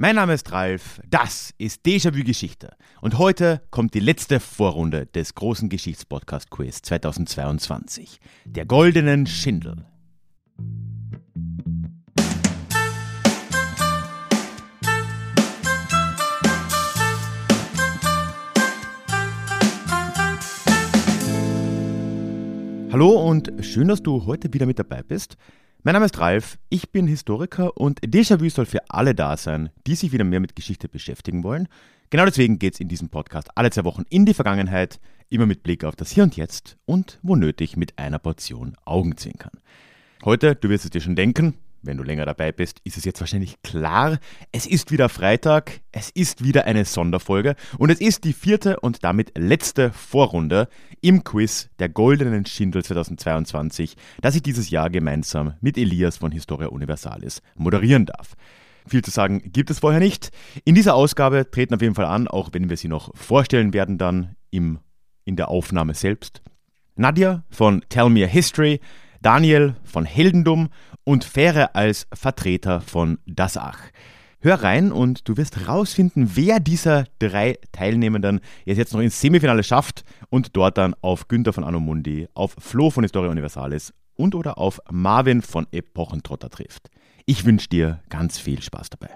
Mein Name ist Ralf, das ist Déjà-vu Geschichte und heute kommt die letzte Vorrunde des großen Geschichtspodcast-Quiz 2022, der goldenen Schindel. Hallo und schön, dass du heute wieder mit dabei bist. Mein Name ist Ralf, ich bin Historiker und Déjà-vu soll für alle da sein, die sich wieder mehr mit Geschichte beschäftigen wollen. Genau deswegen geht es in diesem Podcast alle zwei Wochen in die Vergangenheit, immer mit Blick auf das Hier und Jetzt und wo nötig mit einer Portion Augenzwinkern. Heute, du wirst es dir schon denken, wenn du länger dabei bist, ist es jetzt wahrscheinlich klar. Es ist wieder Freitag, es ist wieder eine Sonderfolge und es ist die vierte und damit letzte Vorrunde im Quiz der Goldenen Schindel 2022, das ich dieses Jahr gemeinsam mit Elias von Historia Universalis moderieren darf. Viel zu sagen gibt es vorher nicht. In dieser Ausgabe treten auf jeden Fall an, auch wenn wir sie noch vorstellen werden dann im, in der Aufnahme selbst. Nadja von Tell Me a History, Daniel von Heldendum und Fähre als Vertreter von Das Ach. Hör rein und du wirst rausfinden, wer dieser drei Teilnehmenden jetzt noch ins Semifinale schafft und dort dann auf Günther von Anomundi, auf Flo von Historia Universalis und oder auf Marvin von Epochentrotter trifft. Ich wünsche dir ganz viel Spaß dabei.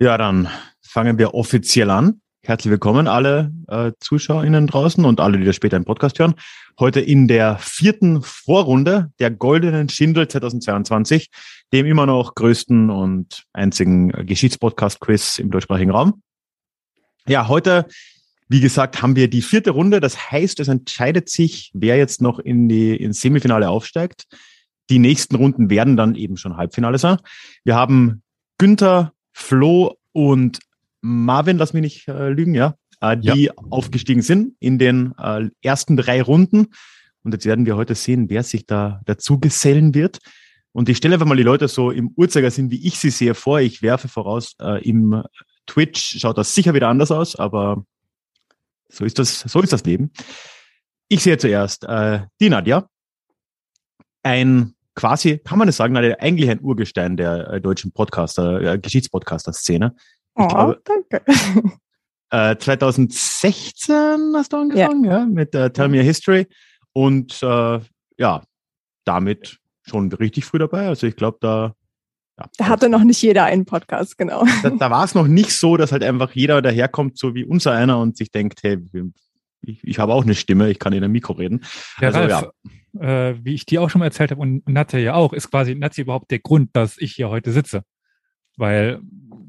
Ja, dann fangen wir offiziell an. Herzlich willkommen alle äh, ZuschauerInnen draußen und alle, die das später im Podcast hören. Heute in der vierten Vorrunde der Goldenen Schindel 2022, dem immer noch größten und einzigen Geschichtspodcast-Quiz im deutschsprachigen Raum. Ja, heute, wie gesagt, haben wir die vierte Runde. Das heißt, es entscheidet sich, wer jetzt noch in die ins Semifinale aufsteigt. Die nächsten Runden werden dann eben schon Halbfinale sein. Wir haben Günther, Flo und Marvin, lass mich nicht äh, lügen, ja, äh, die ja. aufgestiegen sind in den äh, ersten drei Runden. Und jetzt werden wir heute sehen, wer sich da dazu gesellen wird. Und ich stelle einfach mal die Leute so im Uhrzeigersinn, wie ich sie sehe, vor. Ich werfe voraus, äh, im Twitch schaut das sicher wieder anders aus, aber so ist das, so ist das Leben. Ich sehe zuerst äh, die Nadja, ein quasi, kann man es sagen, eigentlich ein Urgestein der äh, deutschen Podcaster, äh, Geschichtspodcaster-Szene. Oh, glaube, danke. Äh, 2016 hast du angefangen, ja, ja mit äh, Tell Me a History. Und äh, ja, damit schon richtig früh dabei. Also ich glaube, da. Ja, da hatte noch nicht jeder einen Podcast, genau. Da, da war es noch nicht so, dass halt einfach jeder daherkommt, so wie unser einer und sich denkt, hey, ich, ich habe auch eine Stimme, ich kann in einem Mikro reden. Ja, also, Ralf, ja. Äh, wie ich dir auch schon mal erzählt habe und Natja ja auch, ist quasi Natja überhaupt der Grund, dass ich hier heute sitze. Weil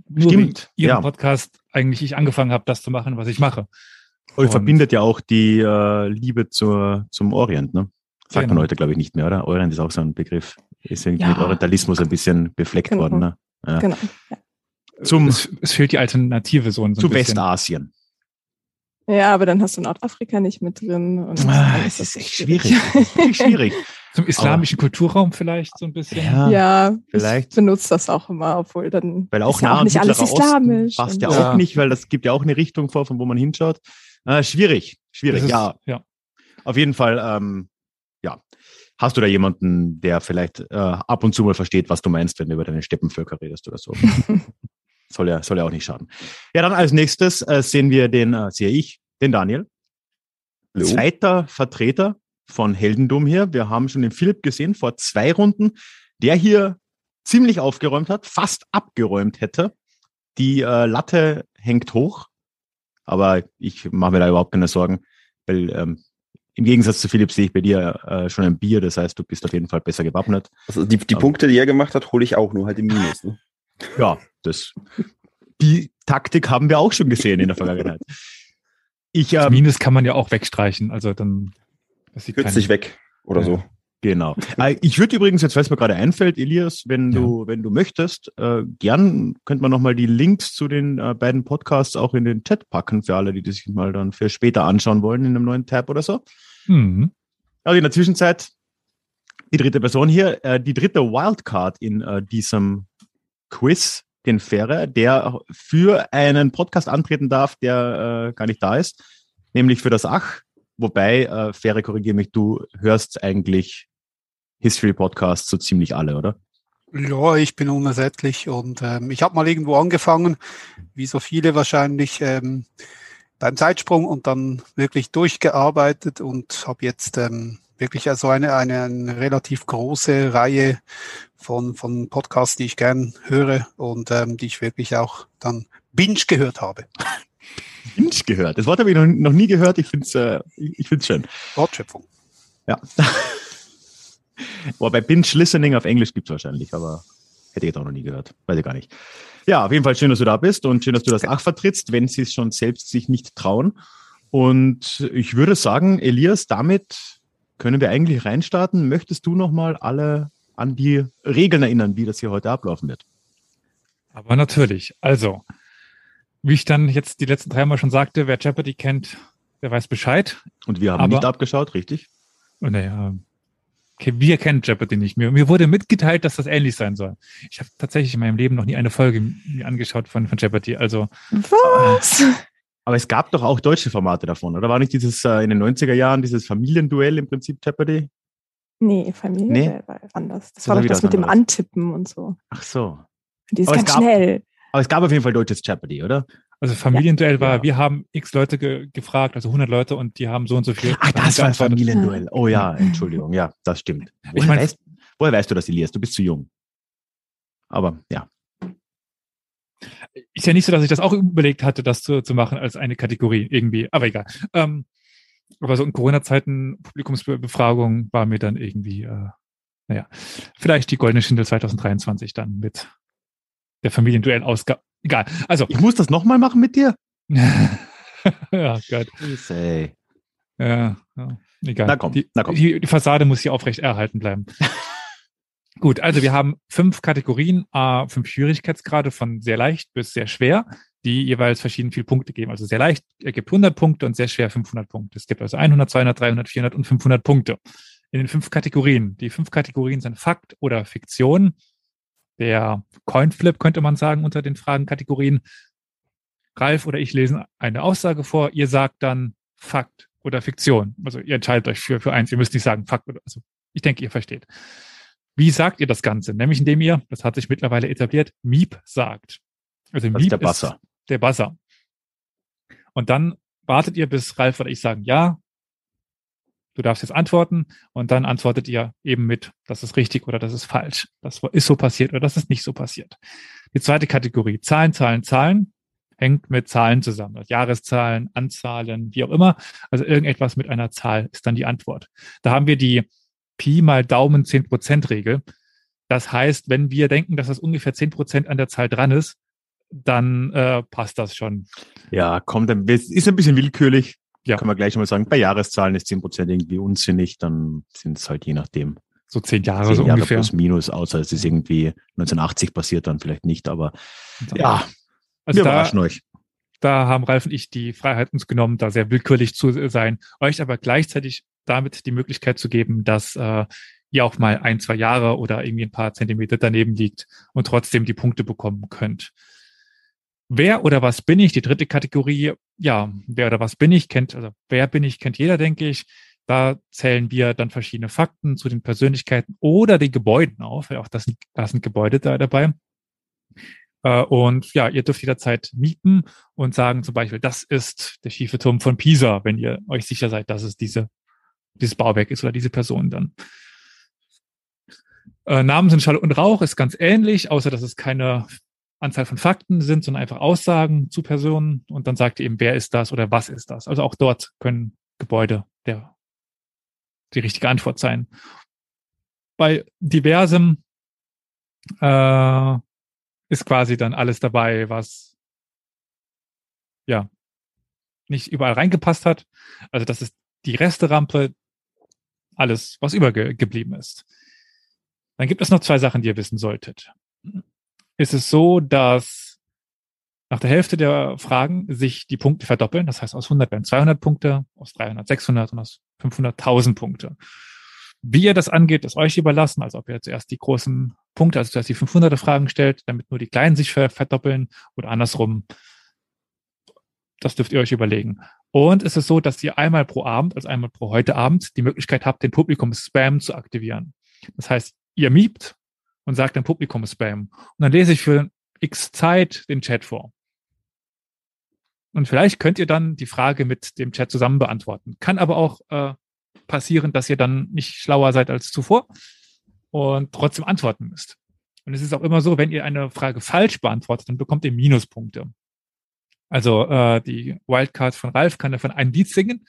nur Stimmt, Ihrem ja. Podcast eigentlich ich angefangen habe, das zu machen, was ich mache. Euch verbindet ja auch die äh, Liebe zur, zum Orient, ne? Sagt genau. man heute, glaube ich, nicht mehr, oder? Orient ist auch so ein Begriff. Ist irgendwie ja. mit Orientalismus ein bisschen befleckt genau. worden, ne? Ja. Genau. Zum, es, es, fehlt die Alternative so, so Zu Westasien. Ja, aber dann hast du Nordafrika nicht mit drin. Und ah, es ist echt schwierig. schwierig. Zum islamischen Aber, Kulturraum vielleicht so ein bisschen. Ja, ja vielleicht. Ich benutze das auch immer, obwohl dann weil auch, ja auch nicht alles islamisch. Passt ja, ja auch nicht, weil das gibt ja auch eine Richtung vor, von wo man hinschaut. Äh, schwierig, schwierig, ist, ja. ja. Auf jeden Fall, ähm, ja. Hast du da jemanden, der vielleicht äh, ab und zu mal versteht, was du meinst, wenn du über deine Steppenvölker redest oder so? soll ja, soll ja auch nicht schaden. Ja, dann als nächstes äh, sehen wir den, äh, sehe ich, den Daniel. Hallo. Zweiter Vertreter von Heldendum hier. Wir haben schon den Philipp gesehen vor zwei Runden, der hier ziemlich aufgeräumt hat, fast abgeräumt hätte. Die äh, Latte hängt hoch, aber ich mache mir da überhaupt keine Sorgen, weil ähm, im Gegensatz zu Philipp sehe ich bei dir äh, schon ein Bier, das heißt, du bist auf jeden Fall besser gewappnet. Also die, die Punkte, die er gemacht hat, hole ich auch nur halt im Minus. Ne? Ja, das, die Taktik haben wir auch schon gesehen in der Vergangenheit. Ich, ähm, Minus kann man ja auch wegstreichen, also dann Kürzt sich weg oder ja. so. Genau. Äh, ich würde übrigens, jetzt was mir gerade einfällt, Elias, wenn du, ja. wenn du möchtest, äh, gern könnte man nochmal die Links zu den äh, beiden Podcasts auch in den Chat packen für alle, die das sich mal dann für später anschauen wollen in einem neuen Tab oder so. Mhm. Also in der Zwischenzeit die dritte Person hier, äh, die dritte Wildcard in äh, diesem Quiz, den Fähre, der für einen Podcast antreten darf, der äh, gar nicht da ist, nämlich für das Ach. Wobei, äh, Fähre, korrigiere mich, du hörst eigentlich History Podcasts so ziemlich alle, oder? Ja, ich bin unersättlich und ähm, ich habe mal irgendwo angefangen, wie so viele wahrscheinlich ähm, beim Zeitsprung und dann wirklich durchgearbeitet und habe jetzt ähm, wirklich also eine, eine, eine relativ große Reihe von, von Podcasts, die ich gern höre und ähm, die ich wirklich auch dann binge gehört habe. Binge gehört. Das Wort habe ich noch, noch nie gehört. Ich finde es äh, ich find's schön. Wortschöpfung. Ja. Boah, bei Binge Listening auf Englisch gibt es wahrscheinlich, aber hätte ich jetzt auch noch nie gehört. Weiß ich gar nicht. Ja, auf jeden Fall schön, dass du da bist und schön, dass du das auch vertrittst, wenn sie es schon selbst sich nicht trauen. Und ich würde sagen, Elias, damit können wir eigentlich reinstarten. Möchtest du nochmal alle an die Regeln erinnern, wie das hier heute ablaufen wird? Aber natürlich. Also, wie ich dann jetzt die letzten drei Mal schon sagte, wer Jeopardy kennt, der weiß Bescheid. Und wir haben Aber, nicht abgeschaut, richtig? Naja, okay, wir kennen Jeopardy nicht mehr. Mir wurde mitgeteilt, dass das ähnlich sein soll. Ich habe tatsächlich in meinem Leben noch nie eine Folge mir angeschaut von, von Jeopardy. Also Was? Aber es gab doch auch deutsche Formate davon, oder war nicht dieses äh, in den 90er Jahren dieses Familienduell im Prinzip Jeopardy? Nee, Familienduell nee? war anders. Das, das war doch das mit anderes. dem Antippen und so. Ach so. Die ist aber ganz gab, schnell. Aber es gab auf jeden Fall deutsches Jeopardy, oder? Also Familienduell ja. war, wir haben x Leute ge gefragt, also 100 Leute und die haben so und so viel. Ach, das war ein Familienduell. Oh ja, Entschuldigung. Ja, das stimmt. Woher, ich mein, weißt, woher weißt du das, Elias? Du bist zu jung. Aber ja. Ist ja nicht so, dass ich das auch überlegt hatte, das zu, zu machen als eine Kategorie irgendwie. Aber egal. Ähm, aber so in Corona-Zeiten Publikumsbefragung war mir dann irgendwie, äh, naja, vielleicht die Goldene Schindel 2023 dann mit der Familienduell-Ausgabe. Egal. Also. Ich muss das nochmal machen mit dir? ja, Gott. Ja, ja, egal. Na komm, die, na komm. Die, die Fassade muss hier aufrecht erhalten bleiben. Gut, also wir haben fünf Kategorien, äh, fünf Schwierigkeitsgrade von sehr leicht bis sehr schwer, die jeweils verschieden viele Punkte geben. Also sehr leicht ergibt 100 Punkte und sehr schwer 500 Punkte. Es gibt also 100, 200, 300, 400 und 500 Punkte in den fünf Kategorien. Die fünf Kategorien sind Fakt oder Fiktion, der Coinflip, könnte man sagen, unter den Fragenkategorien. Ralf oder ich lesen eine Aussage vor. Ihr sagt dann Fakt oder Fiktion. Also ihr entscheidet euch für, für eins. Ihr müsst nicht sagen Fakt oder, also ich denke, ihr versteht. Wie sagt ihr das Ganze? Nämlich indem ihr, das hat sich mittlerweile etabliert, Miep sagt. Also das Miep ist der Basser. Ist der Basser. Und dann wartet ihr, bis Ralf oder ich sagen ja, du darfst jetzt antworten und dann antwortet ihr eben mit, das ist richtig oder das ist falsch. Das ist so passiert oder das ist nicht so passiert. Die zweite Kategorie, Zahlen, Zahlen, Zahlen, hängt mit Zahlen zusammen. Also Jahreszahlen, Anzahlen, wie auch immer. Also irgendetwas mit einer Zahl ist dann die Antwort. Da haben wir die Pi mal Daumen 10% Regel. Das heißt, wenn wir denken, dass das ungefähr 10% an der Zahl dran ist, dann äh, passt das schon. Ja, kommt, ist ein bisschen willkürlich. Ja. Kann man gleich mal sagen, bei Jahreszahlen ist 10 Prozent irgendwie unsinnig, dann sind es halt je nachdem. So zehn Jahre, zehn so Jahre ungefähr. plus minus, außer es ist irgendwie 1980 passiert, dann vielleicht nicht, aber ja, also wir da, überraschen euch. Da haben Ralf und ich die Freiheit uns genommen, da sehr willkürlich zu sein, euch aber gleichzeitig damit die Möglichkeit zu geben, dass äh, ihr auch mal ein, zwei Jahre oder irgendwie ein paar Zentimeter daneben liegt und trotzdem die Punkte bekommen könnt. Wer oder was bin ich? Die dritte Kategorie, ja, wer oder was bin ich, kennt, also wer bin ich, kennt jeder, denke ich. Da zählen wir dann verschiedene Fakten zu den Persönlichkeiten oder den Gebäuden auf. Auch das, da sind Gebäude da dabei. Äh, und ja, ihr dürft jederzeit mieten und sagen zum Beispiel, das ist der schiefe Turm von Pisa, wenn ihr euch sicher seid, dass es diese, dieses Bauwerk ist oder diese Person dann. Äh, Namen sind Schall und Rauch, ist ganz ähnlich, außer dass es keine Anzahl von Fakten sind, sondern einfach Aussagen zu Personen und dann sagt ihr eben, wer ist das oder was ist das. Also auch dort können Gebäude der, die richtige Antwort sein. Bei diversem äh, ist quasi dann alles dabei, was ja nicht überall reingepasst hat. Also das ist die Resterampe, alles, was übergeblieben ist. Dann gibt es noch zwei Sachen, die ihr wissen solltet ist es so, dass nach der Hälfte der Fragen sich die Punkte verdoppeln. Das heißt, aus 100 werden 200 Punkte, aus 300 600 und aus 500 1000 Punkte. Wie ihr das angeht, ist euch überlassen. Also ob ihr zuerst die großen Punkte, also zuerst die 500er Fragen stellt, damit nur die kleinen sich verdoppeln oder andersrum. Das dürft ihr euch überlegen. Und es ist so, dass ihr einmal pro Abend, also einmal pro heute Abend, die Möglichkeit habt, den Publikum-Spam zu aktivieren. Das heißt, ihr miebt und sagt dann Publikum Spam. Und dann lese ich für x Zeit den Chat vor. Und vielleicht könnt ihr dann die Frage mit dem Chat zusammen beantworten. Kann aber auch äh, passieren, dass ihr dann nicht schlauer seid als zuvor und trotzdem antworten müsst. Und es ist auch immer so, wenn ihr eine Frage falsch beantwortet, dann bekommt ihr Minuspunkte. Also äh, die Wildcard von Ralf kann davon ein Lied singen.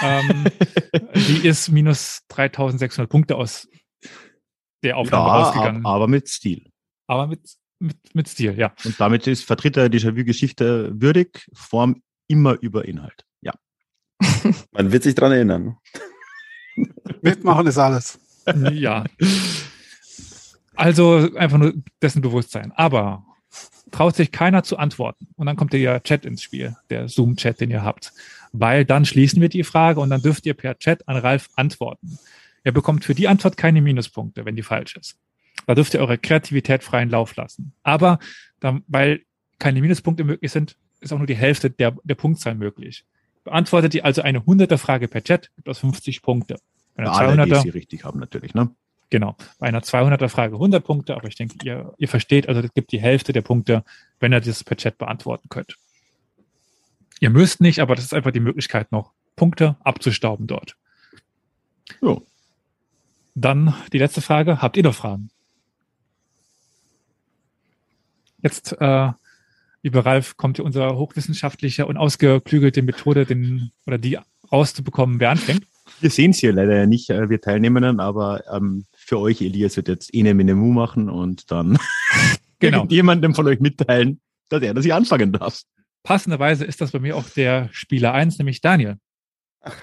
ähm, die ist minus 3600 Punkte aus der Aufnahme ja, rausgegangen. Aber mit Stil. Aber mit, mit, mit Stil, ja. Und damit ist Vertreter Déjà-vu-Geschichte würdig, Form immer über Inhalt. Ja. Man wird sich dran erinnern. Mitmachen ist alles. Ja. Also einfach nur dessen Bewusstsein. Aber traut sich keiner zu antworten. Und dann kommt der Chat ins Spiel, der Zoom-Chat, den ihr habt. Weil dann schließen wir die Frage und dann dürft ihr per Chat an Ralf antworten. Ihr bekommt für die Antwort keine Minuspunkte, wenn die falsch ist. Da dürft ihr eure Kreativität freien Lauf lassen. Aber dann, weil keine Minuspunkte möglich sind, ist auch nur die Hälfte der, der Punktzahl möglich. Beantwortet ihr also eine 100er Frage per Chat, gibt es 50 Punkte. Bei einer Alle, 200er, die sie richtig haben natürlich, ne? Genau. Bei einer 200er Frage 100 Punkte, aber ich denke, ihr, ihr versteht, also es gibt die Hälfte der Punkte, wenn ihr das per Chat beantworten könnt. Ihr müsst nicht, aber das ist einfach die Möglichkeit noch, Punkte abzustauben dort. Jo. Dann die letzte Frage. Habt ihr noch Fragen? Jetzt, äh, lieber Ralf, kommt hier unsere hochwissenschaftliche und ausgeklügelte Methode, den oder die rauszubekommen, wer anfängt. Wir sehen es hier leider ja nicht, äh, wir Teilnehmenden, aber ähm, für euch, Elias, wird jetzt Ene Minemu machen und dann genau. jemandem von euch mitteilen, dass er das hier anfangen darf. Passenderweise ist das bei mir auch der Spieler 1, nämlich Daniel. Ach.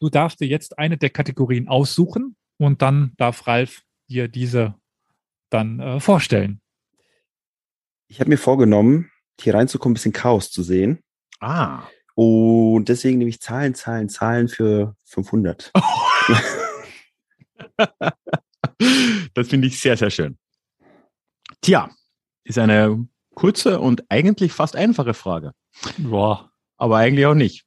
Du darfst dir jetzt eine der Kategorien aussuchen und dann darf Ralf dir diese dann äh, vorstellen. Ich habe mir vorgenommen, hier reinzukommen, ein bisschen Chaos zu sehen. Ah. Und deswegen nehme ich Zahlen, Zahlen, Zahlen für 500. das finde ich sehr, sehr schön. Tja, ist eine kurze und eigentlich fast einfache Frage. Boah. Aber eigentlich auch nicht.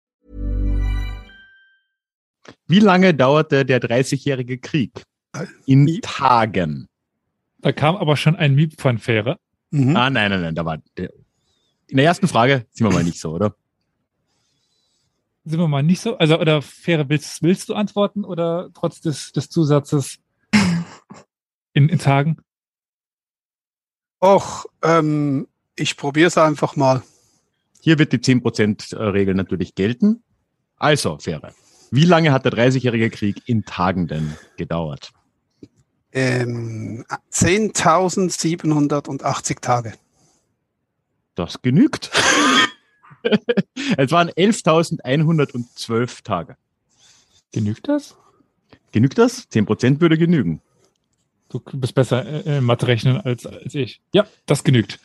Wie lange dauerte der 30-jährige Krieg? In Tagen. Da kam aber schon ein Miep von Fähre. Mhm. Ah, nein, nein, nein, da war der, in der ersten Frage sind wir mal nicht so, oder? Sind wir mal nicht so? Also, oder Fähre, willst, willst du antworten oder trotz des, des Zusatzes in, in Tagen? Och, ähm, ich probiere es einfach mal. Hier wird die 10%-Regel natürlich gelten. Also, Fähre. Wie lange hat der 30-jährige Krieg in Tagen denn gedauert? Ähm, 10.780 Tage. Das genügt. es waren 11.112 Tage. Genügt das? Genügt das? 10% würde genügen. Du bist besser äh, äh, Mathe rechnen als, als ich. Ja, das genügt.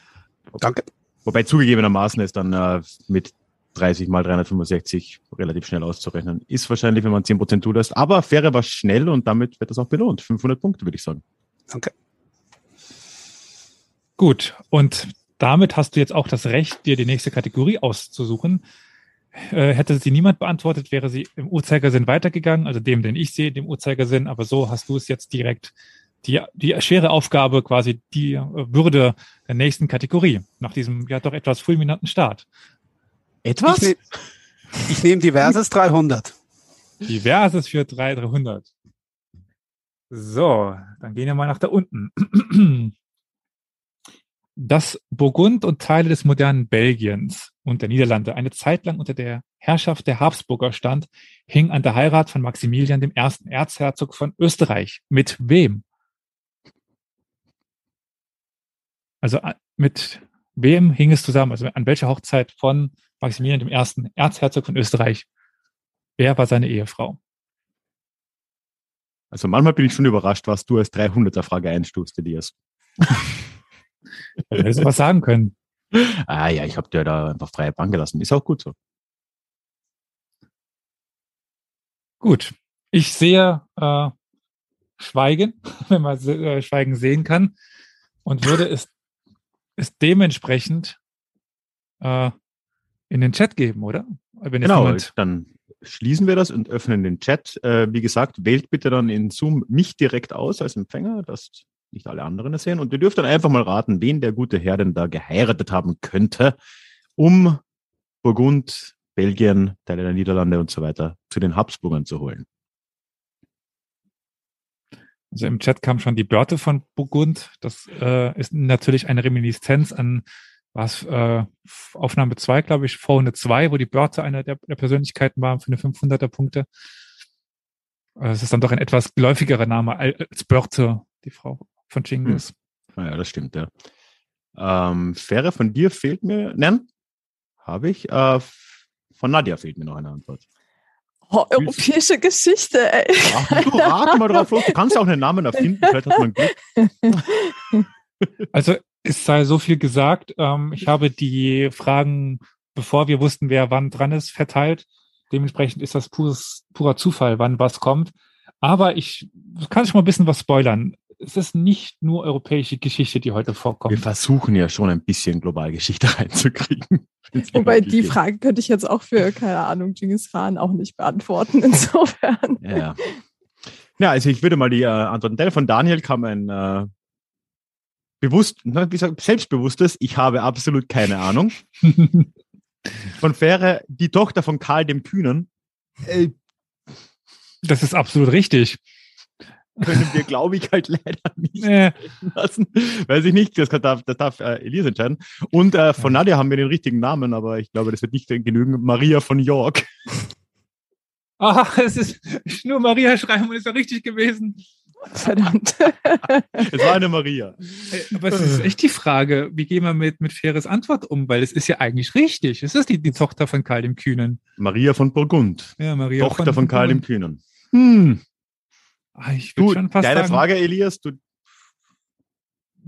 Danke. Wobei zugegebenermaßen ist dann äh, mit 30 mal 365 relativ schnell auszurechnen. Ist wahrscheinlich, wenn man 10% zulässt. Aber Fähre war schnell und damit wird das auch belohnt. 500 Punkte, würde ich sagen. Danke. Gut. Und damit hast du jetzt auch das Recht, dir die nächste Kategorie auszusuchen. Äh, hätte sie niemand beantwortet, wäre sie im Uhrzeigersinn weitergegangen, also dem, den ich sehe, dem Uhrzeigersinn. Aber so hast du es jetzt direkt die, die schwere Aufgabe, quasi die Würde der nächsten Kategorie nach diesem ja doch etwas fulminanten Start. Etwas? Ich, ich nehme diverses 300. Diverses für 300. So, dann gehen wir mal nach da unten. Dass Burgund und Teile des modernen Belgiens und der Niederlande eine Zeit lang unter der Herrschaft der Habsburger stand, hing an der Heirat von Maximilian dem ersten Erzherzog von Österreich. Mit wem? Also mit wem hing es zusammen? Also an welcher Hochzeit von Maximilian dem ersten Erzherzog von Österreich? Wer war seine Ehefrau? Also manchmal bin ich schon überrascht, was du als 300er-Frage einstufst, Elias. hättest du was sagen können. Ah ja, ich habe dir da einfach freie Bahn gelassen. Ist auch gut so. Gut. Ich sehe äh, Schweigen, wenn man äh, Schweigen sehen kann, und würde es, es dementsprechend äh, in den Chat geben, oder? genau, dann schließen wir das und öffnen den Chat. Äh, wie gesagt, wählt bitte dann in Zoom mich direkt aus als Empfänger, dass nicht alle anderen es sehen. Und ihr dürft dann einfach mal raten, wen der gute Herr denn da geheiratet haben könnte, um Burgund, Belgien, Teile der Niederlande und so weiter zu den Habsburgern zu holen. Also im Chat kam schon die Börte von Burgund. Das äh, ist natürlich eine Reminiszenz an was äh, Aufnahme 2, glaube ich, vorne 2, wo die Börte einer der, der Persönlichkeiten war für eine 500er Punkte. Äh, es ist dann doch ein etwas geläufigerer Name als Börte, die Frau von Chingis. Hm. Ja, das stimmt, ja. Ähm, Fähre von dir fehlt mir, nein, habe ich. Äh, von Nadja fehlt mir noch eine Antwort. Oh, europäische Geschichte, ey. Ach, du mal drauf los. Du kannst auch einen Namen erfinden, vielleicht hat man Glück. Also es sei so viel gesagt. Ähm, ich habe die Fragen, bevor wir wussten, wer wann dran ist, verteilt. Dementsprechend ist das pures, purer Zufall, wann was kommt. Aber ich kann schon mal ein bisschen was spoilern. Es ist nicht nur europäische Geschichte, die heute vorkommt. Wir versuchen ja schon ein bisschen Globalgeschichte reinzukriegen. Wobei die Frage könnte ich jetzt auch für, keine Ahnung, Genghis Khan auch nicht beantworten, insofern. Ja, ja also ich würde mal die äh, antworten. Von Daniel kam ein äh, bewusst, wie gesagt, selbstbewusstes, ich habe absolut keine Ahnung. von Fähre, die Tochter von Karl dem Kühnen. Äh, das ist absolut richtig. Können wir, glaube ich, halt leider nicht nee. lassen. Weiß ich nicht, das darf, das darf äh, Elias entscheiden. Und äh, von ja. Nadia haben wir den richtigen Namen, aber ich glaube, das wird nicht genügen. Maria von York. Ah, es ist nur Maria schreiben und ist ja richtig gewesen. Verdammt. es war eine Maria. Aber es ist echt die Frage, wie gehen wir mit, mit faires Antwort um? Weil es ist ja eigentlich richtig. Es ist die, die Tochter von Karl dem Kühnen. Maria von Burgund. Ja, Maria Tochter von, von Karl dem Kühnen. Hm. Ah, ich du, schon fast deine sagen, Frage, Elias, du,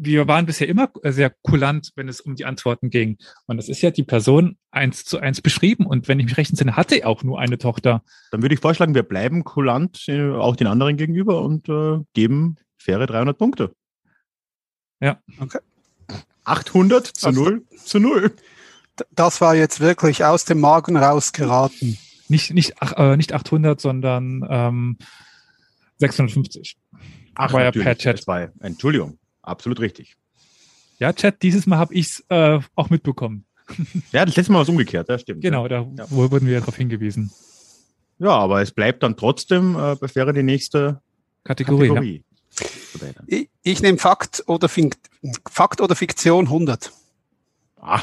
wir waren bisher immer sehr kulant, wenn es um die Antworten ging. Und das ist ja die Person eins zu eins beschrieben. Und wenn ich mich recht entsinne, hatte er auch nur eine Tochter. Dann würde ich vorschlagen, wir bleiben kulant äh, auch den anderen gegenüber und äh, geben faire 300 Punkte. Ja. Okay. 800 zu 0 zu 0. Das war jetzt wirklich aus dem Magen rausgeraten. Nicht, nicht, ach, äh, nicht 800, sondern ähm, 650. Ach, war ja per Chat. Entschuldigung absolut richtig. Ja, Chat, dieses Mal habe ich es äh, auch mitbekommen. Ja, das letzte Mal war es umgekehrt, das stimmt. Genau, da ja. wurden wir darauf hingewiesen. Ja, aber es bleibt dann trotzdem, äh, bevor die nächste Kategorie. Kategorie. Ja. Ich, ich nehme Fakt oder, Fakt oder Fiktion 100. Ah.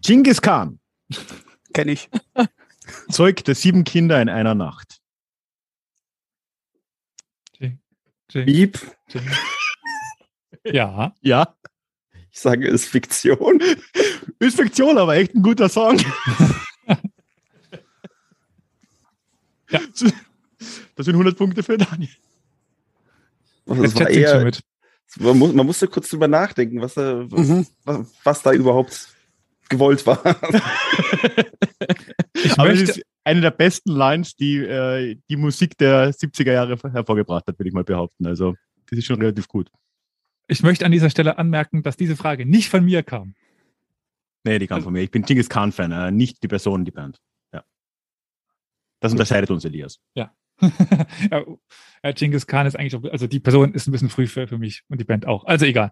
Genghis Khan. Kenne ich. Zeugte sieben Kinder in einer Nacht. Beep. Ja. Ja. Ich sage, ist Fiktion. Ist Fiktion, aber echt ein guter Song. ja. Das sind 100 Punkte für Daniel. Das war eher, mit. Man, muss, man musste kurz drüber nachdenken, was da, mhm. was, was, da überhaupt gewollt war. ich Aber möchte, eine der besten Lines, die äh, die Musik der 70er Jahre hervorgebracht hat, würde ich mal behaupten. Also, das ist schon relativ gut. Ich möchte an dieser Stelle anmerken, dass diese Frage nicht von mir kam. Nee, die kam also, von mir. Ich bin Genghis Khan-Fan, äh, nicht die Person, die Band. Ja. Das unterscheidet uns, Elias. Ja. ja, Genghis Khan ist eigentlich, auch, also die Person ist ein bisschen früh für, für mich und die Band auch. Also egal.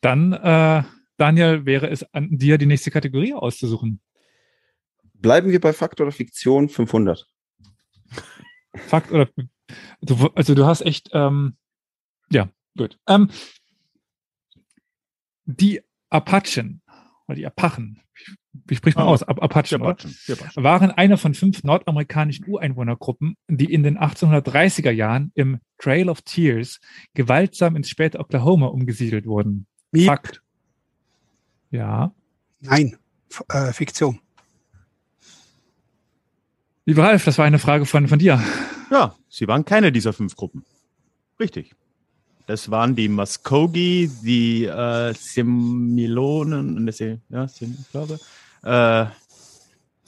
Dann, äh, Daniel, wäre es an dir, die nächste Kategorie auszusuchen. Bleiben wir bei Fakt oder Fiktion 500. Fakt oder du, also du hast echt ähm, ja gut. Ähm, die Apachen oder die Apachen, wie spricht man oh, aus? Apachen, Apachen, Apachen, waren eine von fünf nordamerikanischen Ureinwohnergruppen, die in den 1830er Jahren im Trail of Tears gewaltsam ins späte Oklahoma umgesiedelt wurden. Wie? Fakt. Ja. Nein, F äh, Fiktion. Lieber Ralf, das war eine Frage von, von dir. Ja, sie waren keine dieser fünf Gruppen. Richtig. Das waren die Muskogee, die äh, Semilonen, ja, ich glaube, äh,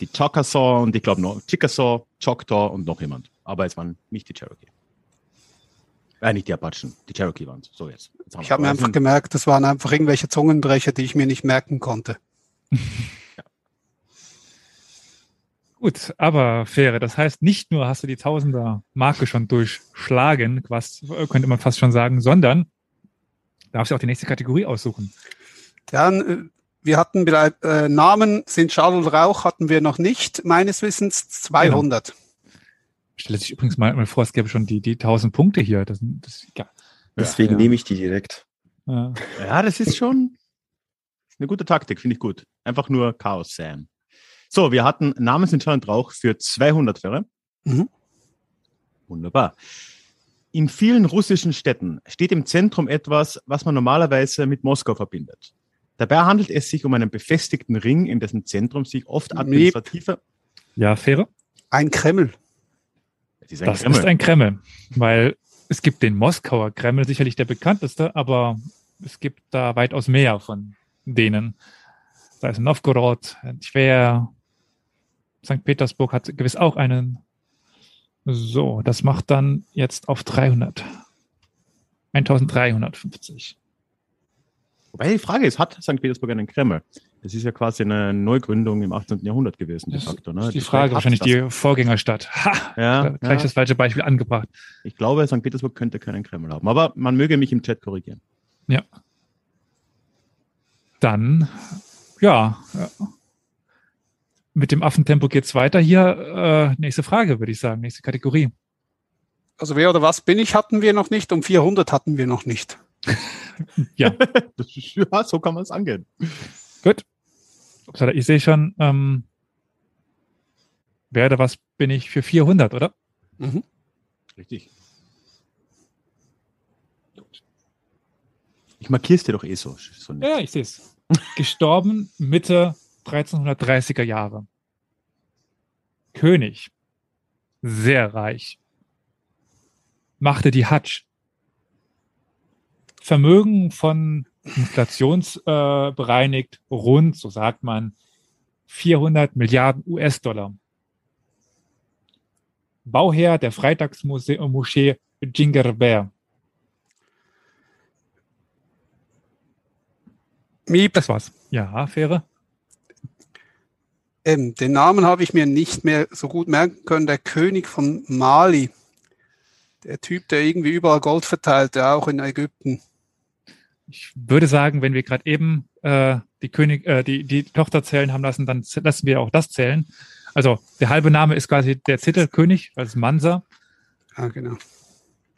die Chockasaw und ich glaube noch Chickasaw, Choctaw und noch jemand. Aber es waren nicht die Cherokee. Äh, nicht die Apachen, die Cherokee waren es. So jetzt. jetzt ich habe mir einfach gemerkt, das waren einfach irgendwelche Zungenbrecher, die ich mir nicht merken konnte. Gut, aber Fähre, das heißt, nicht nur hast du die Tausender-Marke schon durchschlagen, was könnte man fast schon sagen, sondern darfst du auch die nächste Kategorie aussuchen. Ja, äh, wir hatten bereits äh, Namen sind Schall und Rauch hatten wir noch nicht, meines Wissens 200. Genau. Stelle sich übrigens mal vor, es gäbe schon die, die 1000 Punkte hier. Das, das, ja. Deswegen ja. nehme ich die direkt. Ja. ja, das ist schon eine gute Taktik, finde ich gut. Einfach nur Chaos säen. So, wir hatten Namensentscheidend Rauch für 200 Fähre. Mhm. Wunderbar. In vielen russischen Städten steht im Zentrum etwas, was man normalerweise mit Moskau verbindet. Dabei handelt es sich um einen befestigten Ring, in dessen Zentrum sich oft administrative. Ja, Fähre? Ein Kreml. Das, ist ein, das Kreml. ist ein Kreml, weil es gibt den Moskauer Kreml, sicherlich der bekannteste, aber es gibt da weitaus mehr von denen. Da ist Novgorod, Tver, St. Petersburg hat gewiss auch einen. So, das macht dann jetzt auf 300. 1350. Wobei die Frage ist, hat St. Petersburg einen Kreml? Das ist ja quasi eine Neugründung im 18. Jahrhundert gewesen, de facto. Ne? Die, die Frage, wahrscheinlich die Vorgängerstadt. Ha! Ja, gleich ja. das falsche Beispiel angebracht. Ich glaube, St. Petersburg könnte keinen Kreml haben. Aber man möge mich im Chat korrigieren. Ja. Dann, ja, ja mit dem Affentempo geht's weiter. Hier äh, nächste Frage, würde ich sagen, nächste Kategorie. Also wer oder was bin ich hatten wir noch nicht, um 400 hatten wir noch nicht. ja. ja, so kann man es angehen. Gut. Ich sehe schon, ähm, wer oder was bin ich für 400, oder? Mhm. Richtig. Ich markiere es dir doch eh so. so ja, ich sehe es. Gestorben Mitte 1330er Jahre. König, sehr reich, machte die Hatsch. Vermögen von inflationsbereinigt äh, rund, so sagt man, 400 Milliarden US-Dollar. Bauherr der Freitagsmoschee Jingerber. Miep. Das war's. Ja, Fähre. Ähm, den Namen habe ich mir nicht mehr so gut merken können. Der König von Mali. Der Typ, der irgendwie überall Gold verteilt, der auch in Ägypten. Ich würde sagen, wenn wir gerade eben äh, die König, äh, die, die Tochter zählen haben lassen, dann lassen wir auch das zählen. Also der halbe Name ist quasi der Titelkönig, also Mansa. Ah, genau.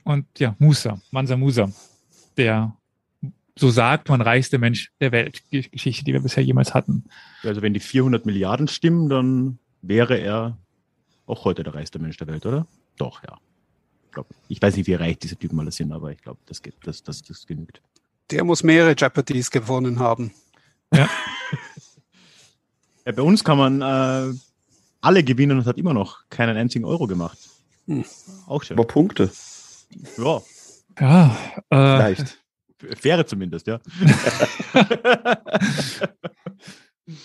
Und ja, Musa, Mansa Musa, der so sagt man, reichste Mensch der Welt, Geschichte, die wir bisher jemals hatten. Also wenn die 400 Milliarden stimmen, dann wäre er auch heute der reichste Mensch der Welt, oder? Doch, ja. Ich, glaub, ich weiß nicht, wie reich diese Typen alle sind, aber ich glaube, das, geht, das, das, das genügt. Der muss mehrere Jeopardies gewonnen haben. Ja. ja bei uns kann man äh, alle gewinnen und hat immer noch keinen einzigen Euro gemacht. Hm. Auch schön. Aber Punkte. Ja. Ja, äh, Vielleicht. Fähre zumindest, ja.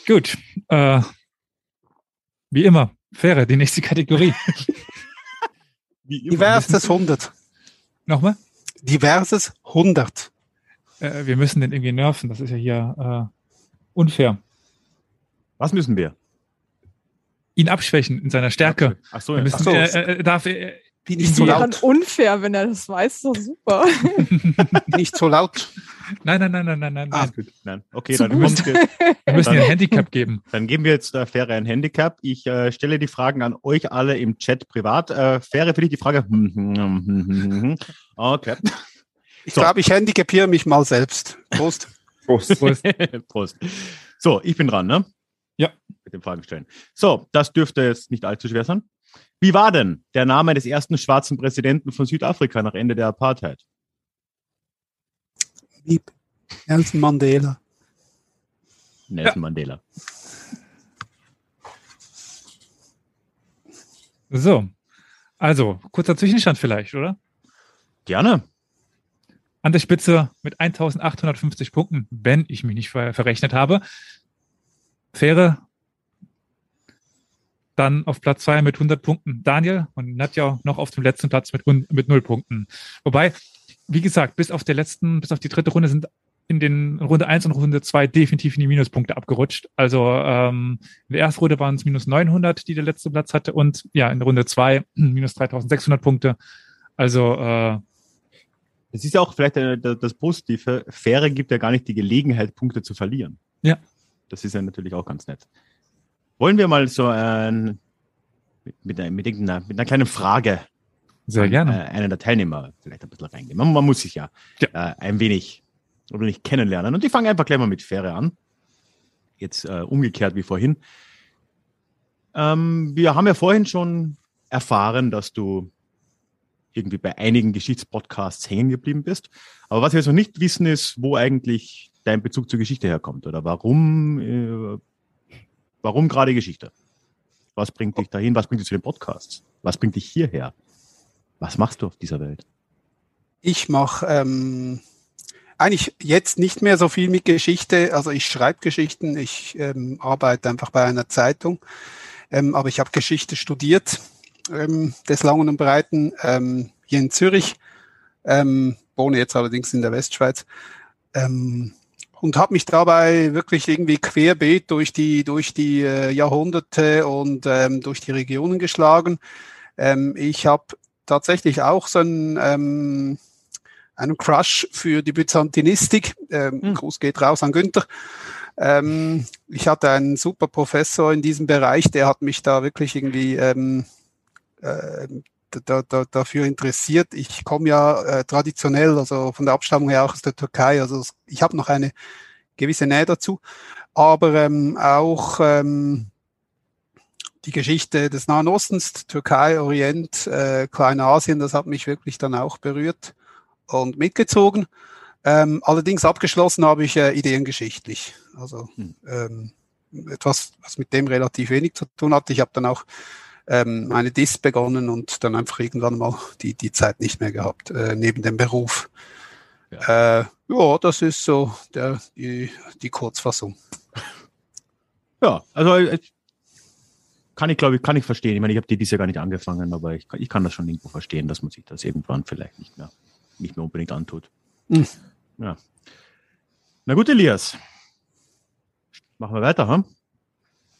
Gut. Äh, wie immer, Fähre, die nächste Kategorie. Diverses 100. Nochmal? Diverses 100. Äh, wir müssen den irgendwie nerven. Das ist ja hier äh, unfair. Was müssen wir? Ihn abschwächen in seiner Stärke. Ach so, ja. Müssen, Ach so. Äh, äh darf, äh, wie nicht so laut. unfair, wenn er das weiß, doch super. nicht so laut. Nein, nein, nein, nein, nein, nein. Ah, gut. nein. Okay, dann müssen wir, wir müssen ihr ein Handicap geben. Dann geben wir jetzt der Fähre ein Handicap. Ich äh, stelle die Fragen an euch alle im Chat privat. Äh, Fähre für dich die Frage. okay. Ich so. glaube, ich handicapiere mich mal selbst. Prost. Prost. Prost. Prost. So, ich bin dran, ne? Ja. Mit den Fragen stellen. So, das dürfte jetzt nicht allzu schwer sein. Wie war denn der Name des ersten schwarzen Präsidenten von Südafrika nach Ende der Apartheid? Lieb. Nelson Mandela. Nelson ja. Mandela. So. Also, kurzer Zwischenstand vielleicht, oder? Gerne. An der Spitze mit 1850 Punkten, wenn ich mich nicht ver verrechnet habe. Fähre dann auf Platz zwei mit 100 Punkten Daniel und Nadja noch auf dem letzten Platz mit, mit null Punkten. Wobei, wie gesagt, bis auf der letzten, bis auf die dritte Runde sind in den Runde 1 und Runde 2 definitiv in die Minuspunkte abgerutscht. Also ähm, in der ersten Runde waren es minus 900, die der letzte Platz hatte und ja, in Runde 2 minus 3600 Punkte. Also äh, das ist ja auch vielleicht das Positive. Fähre gibt ja gar nicht die Gelegenheit, Punkte zu verlieren. Ja. Das ist ja natürlich auch ganz nett. Wollen wir mal so ein, mit, mit, mit, einer, mit einer kleinen Frage sehr gerne. Äh, einen der Teilnehmer vielleicht ein bisschen reingehen. Man, man muss sich ja, ja. Äh, ein wenig oder nicht kennenlernen. Und ich fange einfach gleich mal mit Fähre an. Jetzt äh, umgekehrt wie vorhin. Ähm, wir haben ja vorhin schon erfahren, dass du irgendwie bei einigen Geschichtspodcasts hängen geblieben bist. Aber was wir jetzt noch nicht wissen, ist, wo eigentlich dein Bezug zur Geschichte herkommt oder warum, äh, warum gerade Geschichte? Was bringt dich dahin? Was bringt dich zu den Podcasts? Was bringt dich hierher? Was machst du auf dieser Welt? Ich mache ähm, eigentlich jetzt nicht mehr so viel mit Geschichte. Also ich schreibe Geschichten, ich ähm, arbeite einfach bei einer Zeitung, ähm, aber ich habe Geschichte studiert ähm, des Langen und Breiten ähm, hier in Zürich, ähm, wohne jetzt allerdings in der Westschweiz ähm, und habe mich dabei wirklich irgendwie querbeet durch die durch die äh, Jahrhunderte und ähm, durch die Regionen geschlagen. Ähm, ich habe tatsächlich auch so ein ähm, einen Crush für die Byzantinistik. Ähm, mhm. Gruß geht raus an Günther. Ähm, ich hatte einen super Professor in diesem Bereich, der hat mich da wirklich irgendwie ähm, äh, da, da, dafür interessiert. Ich komme ja äh, traditionell, also von der Abstammung her auch aus der Türkei, also ich habe noch eine gewisse Nähe dazu, aber ähm, auch ähm, die Geschichte des Nahen Ostens, Türkei, Orient, äh, Kleinasien, das hat mich wirklich dann auch berührt und mitgezogen. Ähm, allerdings abgeschlossen habe ich äh, ideengeschichtlich. Also hm. ähm, etwas, was mit dem relativ wenig zu tun hatte. Ich habe dann auch ähm, eine DIS begonnen und dann einfach irgendwann mal die, die Zeit nicht mehr gehabt, äh, neben dem Beruf. Ja. Äh, ja, das ist so der, die, die Kurzfassung. Ja, also äh, kann ich, glaube ich, kann ich verstehen. Ich meine, ich habe die dies ja gar nicht angefangen, aber ich, ich kann das schon irgendwo verstehen, dass man sich das irgendwann vielleicht nicht mehr nicht mehr unbedingt antut. Mhm. Ja. Na gut, Elias. Machen wir weiter, hm?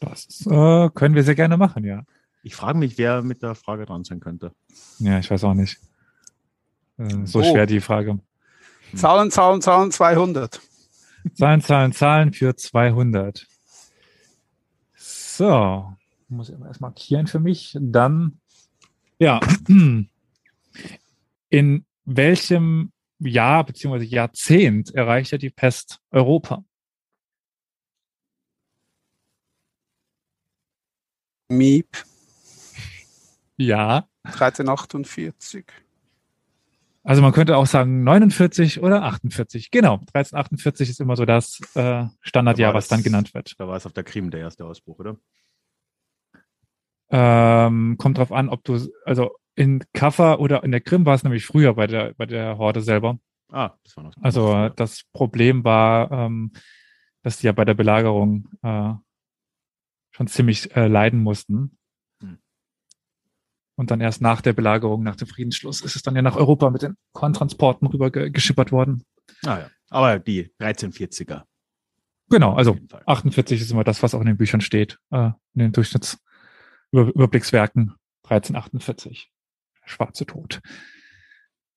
Das äh, können wir sehr gerne machen, ja. Ich frage mich, wer mit der Frage dran sein könnte. Ja, ich weiß auch nicht. Äh, so oh. schwer die Frage. Hm. Zahlen, Zahlen, Zahlen, 200. Zahlen, Zahlen, Zahlen für 200. So, muss ich erst markieren für mich. Dann, ja, in welchem Jahr bzw. Jahrzehnt erreichte die Pest Europa? Miep. Ja. 1348. Also man könnte auch sagen 49 oder 48. Genau, 1348 ist immer so das äh, Standardjahr, da was dann genannt wird. Da war es auf der Krim der erste Ausbruch, oder? Ähm, kommt drauf an, ob du, also in Kaffa oder in der Krim war es nämlich früher bei der, bei der Horde selber. Ah, das war noch. Also früher. das Problem war, ähm, dass die ja bei der Belagerung äh, schon ziemlich äh, leiden mussten. Und dann erst nach der Belagerung, nach dem Friedensschluss, ist es dann ja nach Europa mit den Korntransporten rüber ge geschippert worden. Ah ja, aber die 1340er. Genau, also 48 ist immer das, was auch in den Büchern steht, äh, in den Durchschnittsüberblickswerken 1348 schwarze Tod.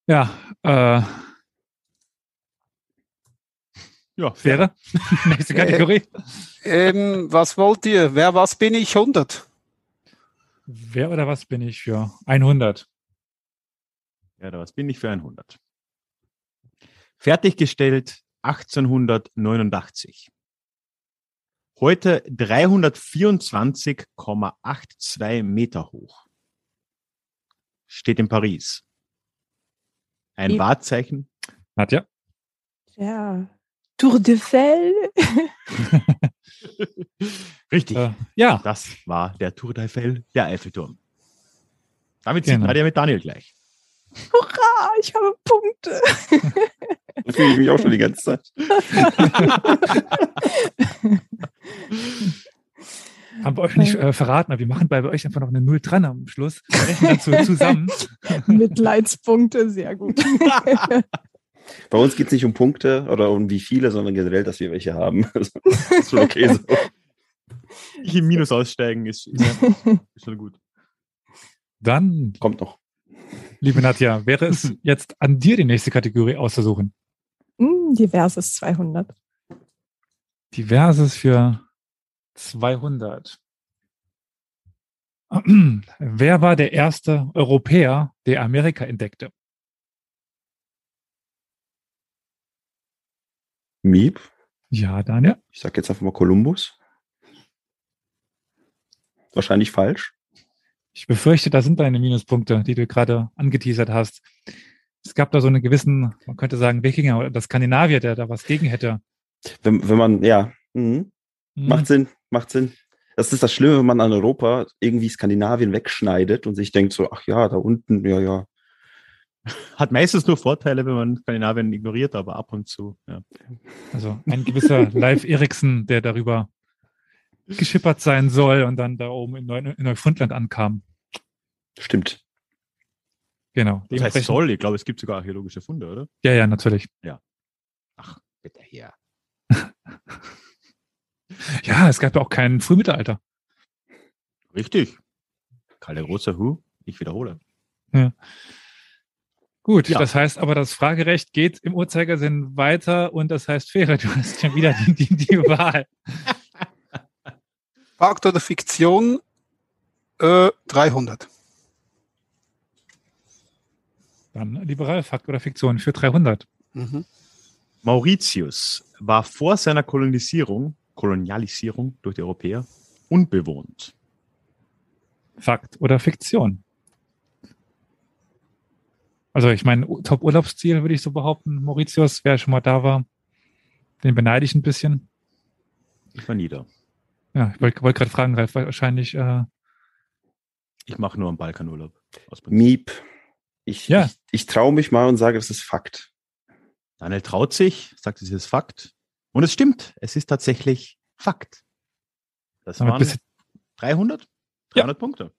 Ja, äh, ja, wäre. Nächste Kategorie. Äh, ähm, was wollt ihr? Wer, was bin ich? 100. Wer oder was bin ich für 100? Wer oder was bin ich für 100? Fertiggestellt 1889. Heute 324,82 Meter hoch steht in Paris. Ein Wie? Wahrzeichen. Nadja? Ja. Tour de Fell. Richtig. Äh, ja. Das war der Tour de Fell, der Eiffelturm. Damit genau. Nadja mit Daniel gleich. Hurra, ich habe Punkte. Da fühle ich mich auch schon die ganze Zeit. Haben wir euch nicht äh, verraten, aber wir machen bei euch einfach noch eine Null dran am Schluss. Wir rechnen dazu zusammen. Mitleidspunkte, sehr gut. Bei uns geht es nicht um Punkte oder um wie viele, sondern generell, dass wir welche haben. das ist schon okay so. Im Minus aussteigen ist, ist schon gut. Dann kommt noch. Liebe Nadja, wäre es jetzt an dir, die nächste Kategorie auszusuchen? Hm, diverses 200. Diverses für 200. Wer war der erste Europäer, der Amerika entdeckte? Miep? Ja, Daniel? Ich sag jetzt einfach mal Kolumbus. Wahrscheinlich falsch. Ich befürchte, da sind deine Minuspunkte, die du gerade angeteasert hast. Es gab da so einen gewissen, man könnte sagen, Wikinger oder Skandinavier, der da was gegen hätte. Wenn, wenn man, ja, mhm. Mhm. macht Sinn, macht Sinn. Das ist das Schlimme, wenn man an Europa irgendwie Skandinavien wegschneidet und sich denkt so, ach ja, da unten, ja, ja, hat meistens nur Vorteile, wenn man Skandinavien ignoriert, aber ab und zu. Ja. Also ein gewisser Live Eriksen, der darüber geschippert sein soll und dann da oben in, Neu in Neufundland ankam. Stimmt. Genau. Das heißt soll, ich glaube, es gibt sogar archäologische Funde, oder? Ja, ja, natürlich. Ja. Ach, bitte her. ja, es gab ja auch kein Frühmittelalter. Richtig. Karl der Große, Hu, ich wiederhole. Ja. Gut, ja. das heißt aber, das Fragerecht geht im Uhrzeigersinn weiter und das heißt, Fähre, du hast schon wieder die, die, die Wahl. Fakt oder Fiktion? Äh, 300. Dann liberal Fakt oder Fiktion für 300. Mhm. Mauritius war vor seiner Kolonisierung, Kolonialisierung durch die Europäer unbewohnt. Fakt oder Fiktion? Also ich meine, Top-Urlaubsziel würde ich so behaupten, Mauritius, wer schon mal da war, den beneide ich ein bisschen. Ich war nie da. Ja, ich wollte wollt gerade fragen, Ralf, wahrscheinlich. Äh, ich mache nur einen Balkanurlaub. Miep. Ich, ja. ich, ich traue mich mal und sage, das ist Fakt. Daniel traut sich, sagt, es ist Fakt. Und es stimmt, es ist tatsächlich Fakt. Das waren 300? 300 ja. Punkte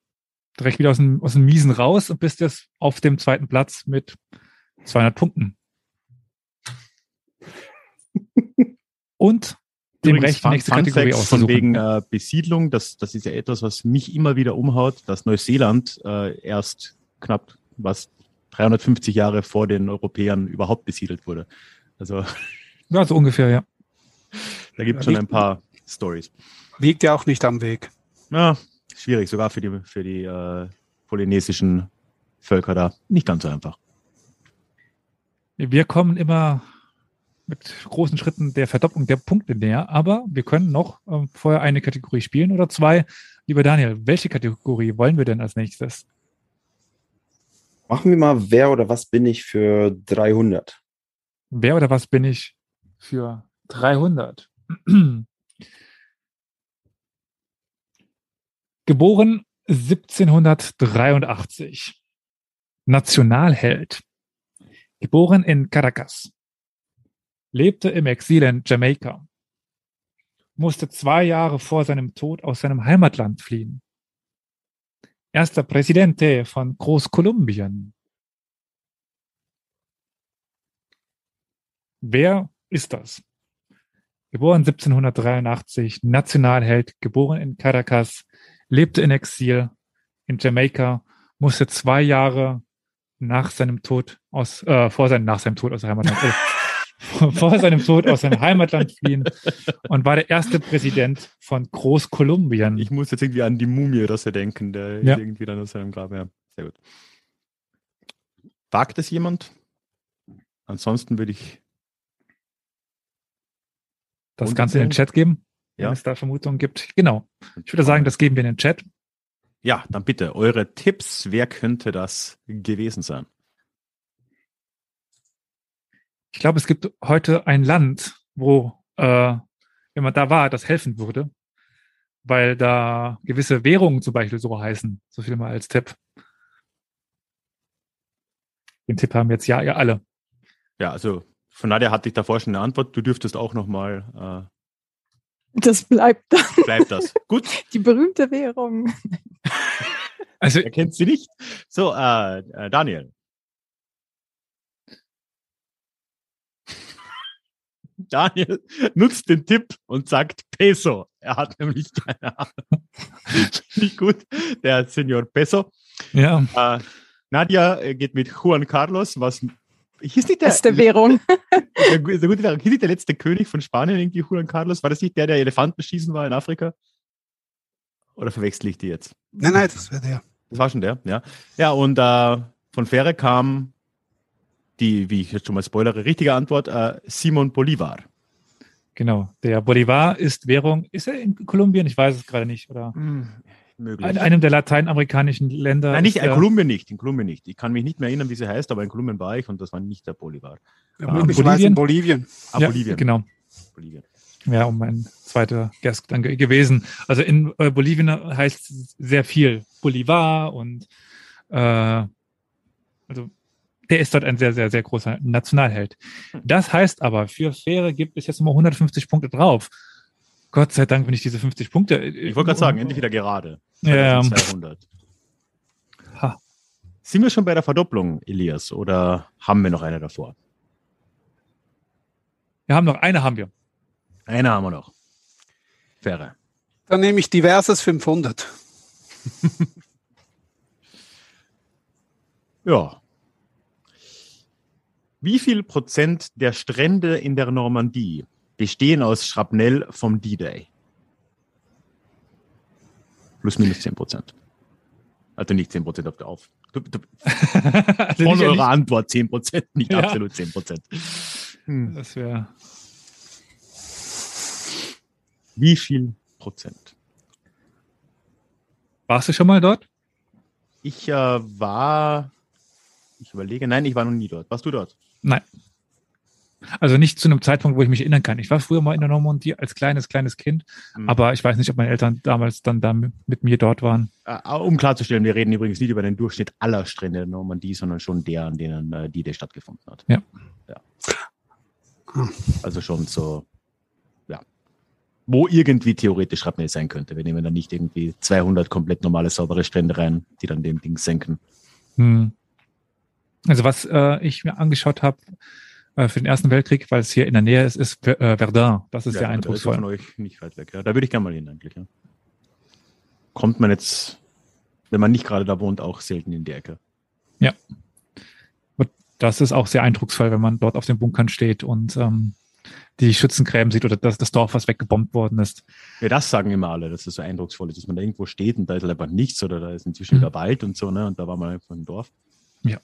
direkt wieder aus dem, aus dem Miesen raus und bist jetzt auf dem zweiten Platz mit 200 Punkten. Und dem Übrigens, Recht, die nächste Fun Kategorie Von wegen äh, Besiedlung, das, das ist ja etwas, was mich immer wieder umhaut, dass Neuseeland äh, erst knapp was 350 Jahre vor den Europäern überhaupt besiedelt wurde. Also ja, so ungefähr, ja. Da gibt es schon ein paar Stories. Liegt ja auch nicht am Weg. Ja, schwierig, sogar für die, für die äh, polynesischen Völker da. Nicht ganz so einfach. Wir kommen immer mit großen Schritten der Verdopplung der Punkte näher, aber wir können noch äh, vorher eine Kategorie spielen oder zwei. Lieber Daniel, welche Kategorie wollen wir denn als nächstes? Machen wir mal, wer oder was bin ich für 300? Wer oder was bin ich für 300? Geboren 1783. Nationalheld. Geboren in Caracas. Lebte im Exil in Jamaika. Musste zwei Jahre vor seinem Tod aus seinem Heimatland fliehen. Erster Präsidente von Großkolumbien. Wer ist das? Geboren 1783, Nationalheld, geboren in Caracas, lebte in Exil in Jamaika, musste zwei Jahre nach seinem Tod aus, äh, vor seinem, nach seinem Tod aus der Heimatland, äh, vor seinem Tod aus seinem Heimatland fliehen und war der erste Präsident von Großkolumbien. Ich muss jetzt irgendwie an die Mumie so denken, der ja. irgendwie dann aus seinem Grab, ja, sehr gut. Wagt es jemand? Ansonsten würde ich das Ganze in den Chat geben ja. wenn es da Vermutungen gibt. Genau. Ich würde sagen, das geben wir in den Chat. Ja, dann bitte eure Tipps. Wer könnte das gewesen sein? Ich glaube, es gibt heute ein Land, wo, äh, wenn man da war, das helfen würde, weil da gewisse Währungen zum Beispiel so heißen. So viel mal als Tipp. Den Tipp haben jetzt ja, ja alle. Ja, also von Nadja hatte ich davor schon eine Antwort. Du dürftest auch nochmal. Das bleibt dann. Bleibt das. Gut. Die berühmte Währung. Also, er kennt sie nicht. So, äh, äh, Daniel. Daniel nutzt den Tipp und sagt Peso. Er hat nämlich keine Ahnung. nicht gut. Der Senor Peso. Ja. Äh, Nadja äh, geht mit Juan Carlos, was hieß nicht der beste Währung. der, der gute Währung. Hieß nicht der letzte König von Spanien irgendwie Juan Carlos? War das nicht der, der Elefanten schießen war in Afrika? Oder verwechsel ich die jetzt? Nein, nein, das war der. Das war schon der, ja. Ja, und äh, von Fähre kam die, wie ich jetzt schon mal spoilere, richtige Antwort, äh, Simon Bolivar. Genau, der Bolivar ist Währung, ist er in Kolumbien? Ich weiß es gerade nicht, oder? Möglich. In einem der lateinamerikanischen Länder. Nein, nicht, in Kolumbien nicht, in Kolumbien nicht. Ich kann mich nicht mehr erinnern, wie sie heißt, aber in Kolumbien war ich und das war nicht der Bolivar. Ja, ah, Bolivien? Bolivien. Ah, ja, Bolivien. Genau. Bolivien. Ja, um mein zweiter Gast dann gewesen. Also in äh, Bolivien heißt sehr viel Bolivar und äh, also der ist dort ein sehr, sehr, sehr großer Nationalheld. Das heißt aber, für Fähre gibt es jetzt nochmal 150 Punkte drauf. Gott sei Dank, wenn ich diese 50 Punkte. Ich wollte gerade sagen, endlich wieder gerade. Ja. 200. Ha. Sind wir schon bei der Verdopplung, Elias, oder haben wir noch eine davor? Wir haben noch eine, haben wir. Eine haben wir noch. Fähre. Dann nehme ich diverses 500. ja. Wie viel Prozent der Strände in der Normandie bestehen aus Schrapnell vom D-Day? Plus minus 10 Prozent. Also nicht 10 Prozent auf der Auf. also von eurer Antwort 10 Prozent, nicht ja. absolut 10 Prozent. Hm. Das wäre. Wie viel Prozent? Warst du schon mal dort? Ich äh, war, ich überlege, nein, ich war noch nie dort. Warst du dort? Nein. Also nicht zu einem Zeitpunkt, wo ich mich erinnern kann. Ich war früher mal in der Normandie als kleines, kleines Kind, mhm. aber ich weiß nicht, ob meine Eltern damals dann da mit mir dort waren. Äh, um klarzustellen, wir reden übrigens nicht über den Durchschnitt aller Strände der Normandie, sondern schon der, an denen äh, die, der stattgefunden hat. Ja. ja. Also schon so, ja. Wo irgendwie theoretisch Schrapnell sein könnte. Wir nehmen da nicht irgendwie 200 komplett normale, saubere Strände rein, die dann den Ding senken. Hm. Also was äh, ich mir angeschaut habe äh, für den Ersten Weltkrieg, weil es hier in der Nähe ist, ist äh, Verdun. Das ist ja, sehr eindrucksvoll. von euch nicht weit weg. Ja. Da würde ich gerne mal hin eigentlich. Ja. Kommt man jetzt, wenn man nicht gerade da wohnt, auch selten in die Ecke. Ja. Das ist auch sehr eindrucksvoll, wenn man dort auf den Bunkern steht und ähm, die Schützengräben sieht oder das, das Dorf, was weggebombt worden ist. Ja, das sagen immer alle, dass es so eindrucksvoll ist, dass man da irgendwo steht und da ist einfach nichts oder da ist inzwischen mhm. wieder Wald und so, ne? Und da war man einfach im Dorf. Ja.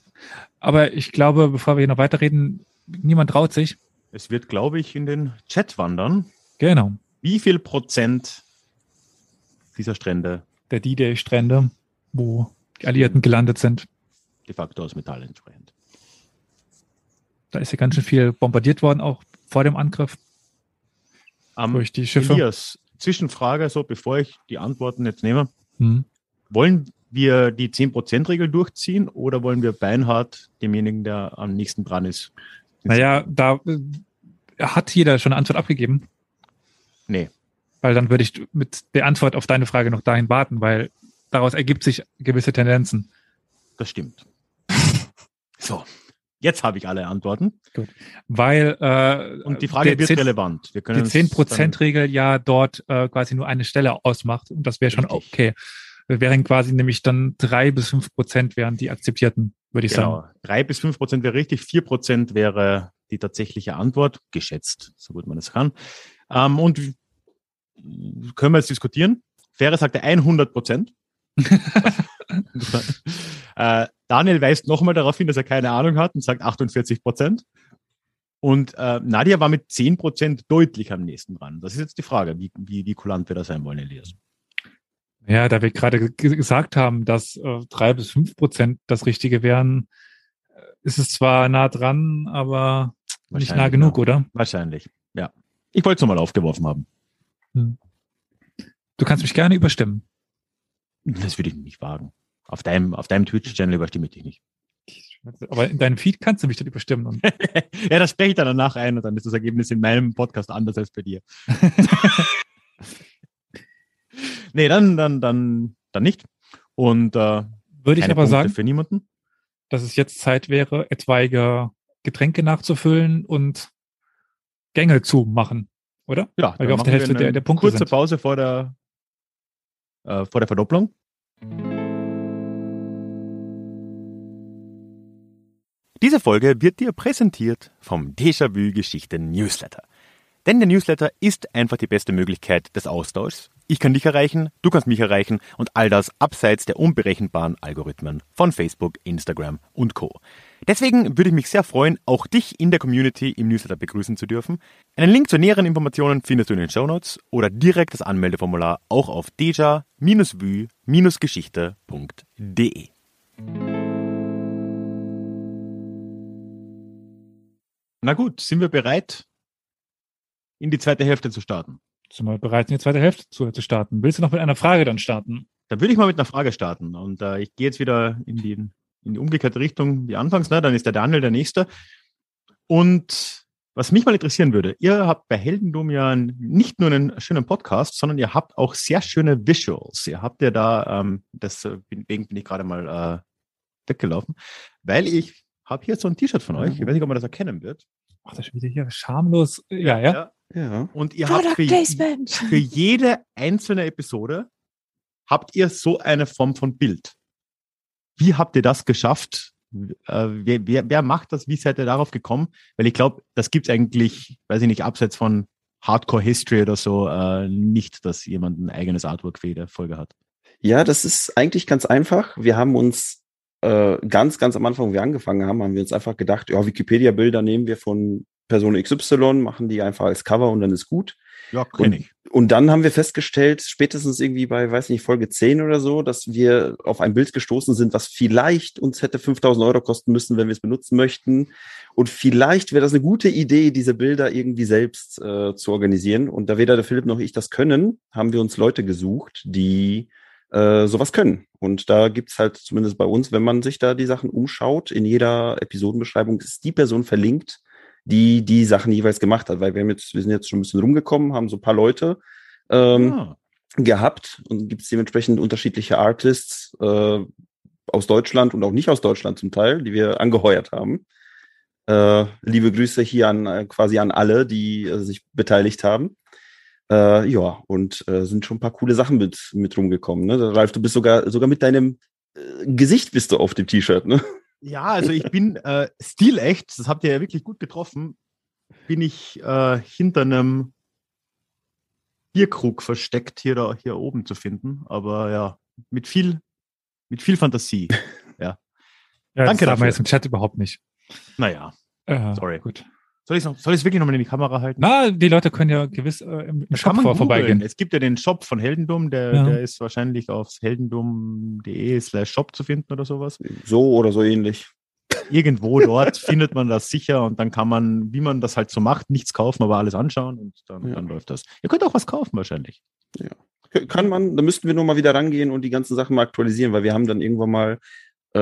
Aber ich glaube, bevor wir hier noch weiterreden, niemand traut sich. Es wird, glaube ich, in den Chat wandern. Genau. Wie viel Prozent dieser Strände? Der D-Day-Strände, wo die Alliierten gelandet sind. De facto aus Metall entsprechend. Da ist ja ganz schön viel bombardiert worden, auch vor dem Angriff. Um, durch die Schiffe. Elias, Zwischenfrage, so bevor ich die Antworten jetzt nehme. Hm. Wollen wir die 10%-Regel durchziehen oder wollen wir beinhart demjenigen, der am nächsten dran ist? Naja, da äh, hat jeder schon eine Antwort abgegeben. Nee. Weil dann würde ich mit der Antwort auf deine Frage noch dahin warten, weil daraus ergibt sich gewisse Tendenzen. Das stimmt. so, jetzt habe ich alle Antworten. Gut. Weil äh, und die Frage wird 10, relevant. Wir können die 10%-Regel ja dort äh, quasi nur eine Stelle ausmacht und das wäre schon okay wären quasi nämlich dann drei bis fünf Prozent wären die akzeptierten, würde ich genau. sagen. Drei bis fünf Prozent wäre richtig, vier Prozent wäre die tatsächliche Antwort, geschätzt, so gut man es kann. Ähm, und können wir jetzt diskutieren? Fähre sagte 100 Prozent. äh, Daniel weist nochmal darauf hin, dass er keine Ahnung hat und sagt 48 Prozent. Und äh, Nadia war mit 10 Prozent deutlich am nächsten dran. Das ist jetzt die Frage, wie, wie, wie kulant wir da sein wollen, Elias. Ja, da wir gerade gesagt haben, dass äh, drei bis fünf Prozent das Richtige wären, äh, ist es zwar nah dran, aber nicht nah genug, ja. oder? Wahrscheinlich, ja. Ich wollte es nochmal aufgeworfen haben. Hm. Du kannst mich gerne überstimmen. Das würde ich nicht wagen. Auf deinem, auf deinem Twitch-Channel überstimme ich dich nicht. Aber in deinem Feed kannst du mich dann überstimmen. ja, das spreche ich dann danach ein und dann ist das Ergebnis in meinem Podcast anders als bei dir. nee, dann, dann, dann, dann nicht. Und äh, würde ich aber Punkte sagen, für niemanden. dass es jetzt Zeit wäre, etwaige Getränke nachzufüllen und Gänge zu machen, oder? Ja, Weil wir auf der Hälfte der, der Punkte kurze sind. Pause vor der, äh, vor der Verdopplung. Diese Folge wird dir präsentiert vom Déjà-vu Geschichten Newsletter. Denn der Newsletter ist einfach die beste Möglichkeit des Austauschs. Ich kann dich erreichen, du kannst mich erreichen und all das abseits der unberechenbaren Algorithmen von Facebook, Instagram und Co. Deswegen würde ich mich sehr freuen, auch dich in der Community im Newsletter begrüßen zu dürfen. Einen Link zu näheren Informationen findest du in den Show Notes oder direkt das Anmeldeformular auch auf deja-vue-geschichte.de. Na gut, sind wir bereit, in die zweite Hälfte zu starten? Sind wir bereit, in die zweite Hälfte zu, zu starten? Willst du noch mit einer Frage dann starten? Dann würde ich mal mit einer Frage starten. Und äh, ich gehe jetzt wieder in die, in die umgekehrte Richtung wie anfangs. Ne? Dann ist der Daniel der Nächste. Und was mich mal interessieren würde, ihr habt bei Heldendum ja nicht nur einen schönen Podcast, sondern ihr habt auch sehr schöne Visuals. Ihr habt ja da, ähm, deswegen bin ich gerade mal äh, weggelaufen, weil ich habe hier so ein T-Shirt von euch. Ich weiß nicht, ob man das erkennen wird. Ach, das ist wieder hier schamlos. Ja, ja. ja. Ja. Und ihr Product habt für, Placement. für jede einzelne Episode habt ihr so eine Form von Bild. Wie habt ihr das geschafft? Äh, wer, wer, wer macht das? Wie seid ihr darauf gekommen? Weil ich glaube, das gibt es eigentlich, weiß ich nicht, abseits von Hardcore History oder so, äh, nicht, dass jemand ein eigenes Artwork für jede Folge hat. Ja, das ist eigentlich ganz einfach. Wir haben uns äh, ganz, ganz am Anfang, wo wir angefangen haben, haben wir uns einfach gedacht, ja, Wikipedia-Bilder nehmen wir von Person XY, machen die einfach als Cover und dann ist gut. Ja, kenne ich. Und dann haben wir festgestellt, spätestens irgendwie bei, weiß nicht, Folge 10 oder so, dass wir auf ein Bild gestoßen sind, was vielleicht uns hätte 5000 Euro kosten müssen, wenn wir es benutzen möchten. Und vielleicht wäre das eine gute Idee, diese Bilder irgendwie selbst äh, zu organisieren. Und da weder der Philipp noch ich das können, haben wir uns Leute gesucht, die äh, sowas können. Und da gibt's halt zumindest bei uns, wenn man sich da die Sachen umschaut, in jeder Episodenbeschreibung ist die Person verlinkt, die die Sachen jeweils gemacht hat, weil wir, haben jetzt, wir sind jetzt schon ein bisschen rumgekommen, haben so ein paar Leute ähm, Ah, gehabt und gibt es dementsprechend unterschiedliche Artists äh, aus Deutschland und auch nicht aus Deutschland zum Teil, die wir angeheuert haben. Äh, liebe Grüße hier an äh, quasi an alle, die äh, sich beteiligt haben. Äh, ja, und äh, sind schon ein paar coole Sachen mit, mit rumgekommen. Ne? Ralf, du bist sogar, sogar mit deinem äh, Gesicht bist du auf dem T-Shirt, ne? Ja, also ich bin äh, stilecht, das habt ihr ja wirklich gut getroffen, bin ich äh, hinter einem Bierkrug versteckt, hier, da, hier oben zu finden. Aber ja, mit viel, mit viel Fantasie. ja Danke das man dafür. jetzt im Chat überhaupt nicht. Naja, Äh, Sorry. Gut. Soll ich es wirklich nochmal in die Kamera halten? Na, die Leute können ja gewiss äh, im, im Shop vor, vorbeigehen. Es gibt ja den Shop von Heldendum, der, Ja. der ist wahrscheinlich auf heldendum.de slash shop zu finden oder sowas. So oder so ähnlich. Irgendwo dort findet man das sicher und dann kann man, wie man das halt so macht, nichts kaufen, aber alles anschauen und dann, Ja. dann läuft das. Ihr könnt auch was kaufen wahrscheinlich. Kann man, da müssten wir nur mal wieder rangehen und die ganzen Sachen mal aktualisieren, weil wir haben dann irgendwann mal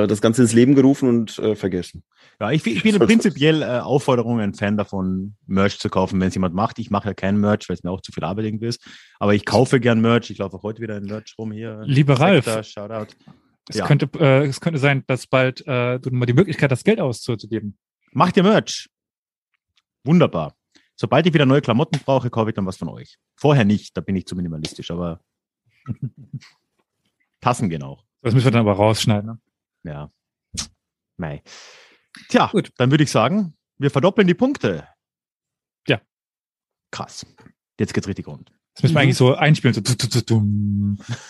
das Ganze ins Leben gerufen und äh, vergessen. Ja, ich, ich bin prinzipiell äh, Aufforderung ein Fan davon, Merch zu kaufen, wenn es jemand macht. Ich mache ja kein Merch, weil es mir auch zu viel Arbeit irgendwie ist. Aber ich kaufe gern Merch. Ich laufe auch heute wieder in Merch rum hier. Lieber Ralf. Shoutout. Es, Ja. könnte, äh, es könnte sein, dass bald äh, du mal die Möglichkeit hast, Geld auszugeben. Macht ihr Merch? Wunderbar. Sobald ich wieder neue Klamotten brauche, kaufe ich dann was von euch. Vorher nicht, da bin ich zu minimalistisch, aber Tassen gehen auch. Das müssen wir dann aber rausschneiden. Ne? Ja. Mei. Tja, Gut. dann würde ich sagen, wir verdoppeln die Punkte. Ja. Krass. Jetzt geht's richtig rund. Das müssen wir Mhm. eigentlich so einspielen. So, tu, tu, tu, tum. Es ist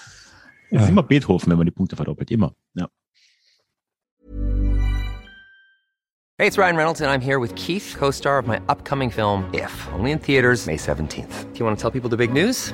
Ja. immer Beethoven, wenn man die Punkte verdoppelt. Immer. Ja. Hey, it's Ryan Reynolds, and I'm here with Keith, co star of my upcoming film, If, only in theaters, May 17th. Do you want to tell people the big news?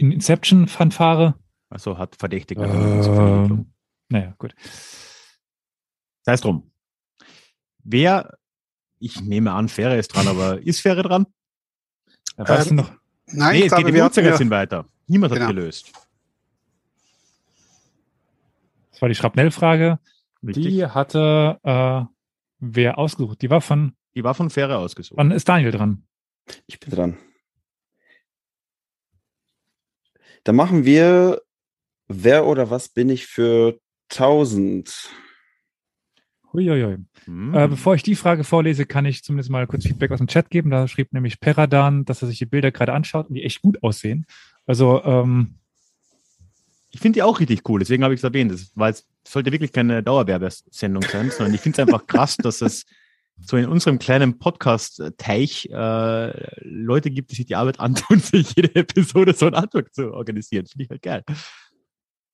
in Inception-Fanfare. Also hat verdächtig. Ähm, naja, gut. Sei es drum. Wer, ich nehme an, Fähre ist dran, aber ist Fähre dran? Ja, weißt Ähm, du noch? Nein, nee, ich es geht glaube, im hatten ja, Uhrzeigersinn weiter. Niemand Genau. hat gelöst. Das war die Schrapnellfrage. Die hatte äh, wer ausgesucht? Die war von, Die war von Fähre ausgesucht. wann ist Daniel dran? Ich bin dran. Da machen wir Wer oder was bin ich für 1000? Huiuiui. Hm. Äh, bevor ich die Frage vorlese, kann ich zumindest mal kurz Feedback aus dem Chat geben. Da schrieb nämlich Peradan, dass er sich die Bilder gerade anschaut und die echt gut aussehen. Also, ähm, Ich finde die auch richtig cool, deswegen habe ich es erwähnt. Das war jetzt, sollte wirklich keine Dauerwerbesendung sein, sondern ich finde es einfach krass, dass es so in unserem kleinen Podcast-Teich äh, Leute gibt, die sich die Arbeit antun, sich jede Episode so ein Artwork zu organisieren. Finde ich halt geil.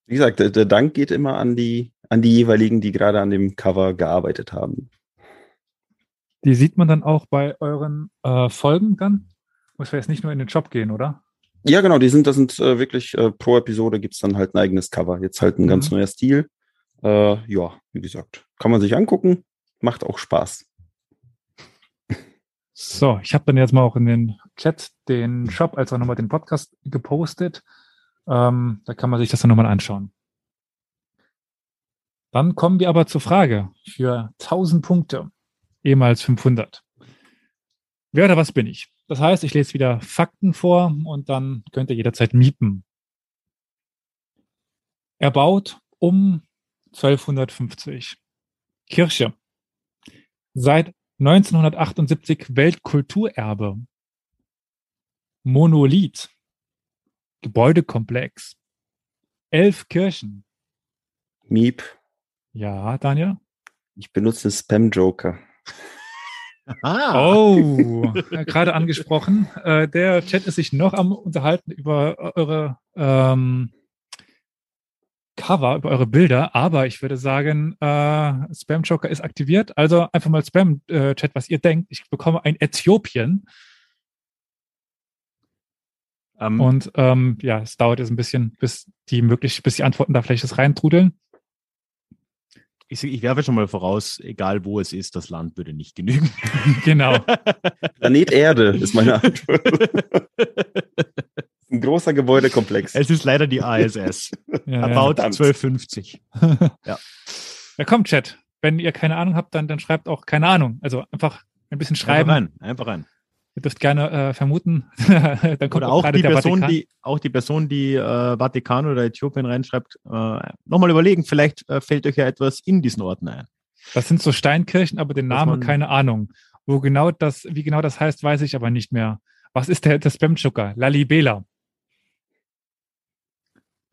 Wie gesagt, der, Dank geht immer an die, an die jeweiligen, die gerade an dem Cover gearbeitet haben. die sieht man dann auch bei euren äh, Folgen dann. Muss wir jetzt nicht nur in den Shop gehen, oder? Ja, genau, die sind, das sind äh, wirklich äh, pro Episode gibt's dann halt ein eigenes Cover. Jetzt halt ein Mhm. ganz neuer Stil. Äh, ja, wie gesagt, kann man sich angucken, macht auch Spaß. So, ich habe dann jetzt mal auch in den Chat den Shop als auch nochmal den Podcast gepostet. Ähm, da kann man sich das dann nochmal anschauen. Dann kommen wir aber zur Frage für 1000 Punkte, ehemals 500. Wer oder was bin ich? Das heißt, ich lese wieder Fakten vor und dann könnt ihr jederzeit mieten. Erbaut um 1250. Kirche. Seit 1978 Weltkulturerbe. Monolith. Gebäudekomplex. Elf Kirchen. Miep, Ja, Daniel? ich benutze Spam-Joker. Ah, Oh, äh, gerade angesprochen. Äh, der Chat ist sich noch am unterhalten über eure ähm, Cover, über eure Bilder, aber ich würde sagen, äh, Spam Joker ist aktiviert. Also einfach mal Spam äh, Chat, was ihr denkt. Ich bekomme ein Äthiopien ähm, und ähm, ja, es dauert jetzt ein bisschen, bis die möglich, bis die Antworten da vielleicht das reintrudeln. ich, ich werfe schon mal voraus, egal wo es ist, das Land würde nicht genügen. genau. Planet Erde ist meine Antwort. Ein großer Gebäudekomplex. es ist leider die ASS. Ja, About ja. verdammt. 1250. ja, komm, Chat. Wenn ihr keine Ahnung habt, dann, dann schreibt auch keine Ahnung. Also einfach ein bisschen schreiben. Einfach rein, einfach rein. Ihr dürft gerne äh, vermuten. dann kommt Oder auch gerade die, Person, Vatikan. die, auch die Person, die äh, Vatikan oder Äthiopien reinschreibt, äh, nochmal überlegen, vielleicht äh, fällt euch ja etwas in diesen Orten ein. Das sind so Steinkirchen, aber den Namen keine Ahnung. Wo genau das, wie genau das heißt, weiß ich aber nicht mehr. Was ist der, der Spam-Chucker? Lalibela.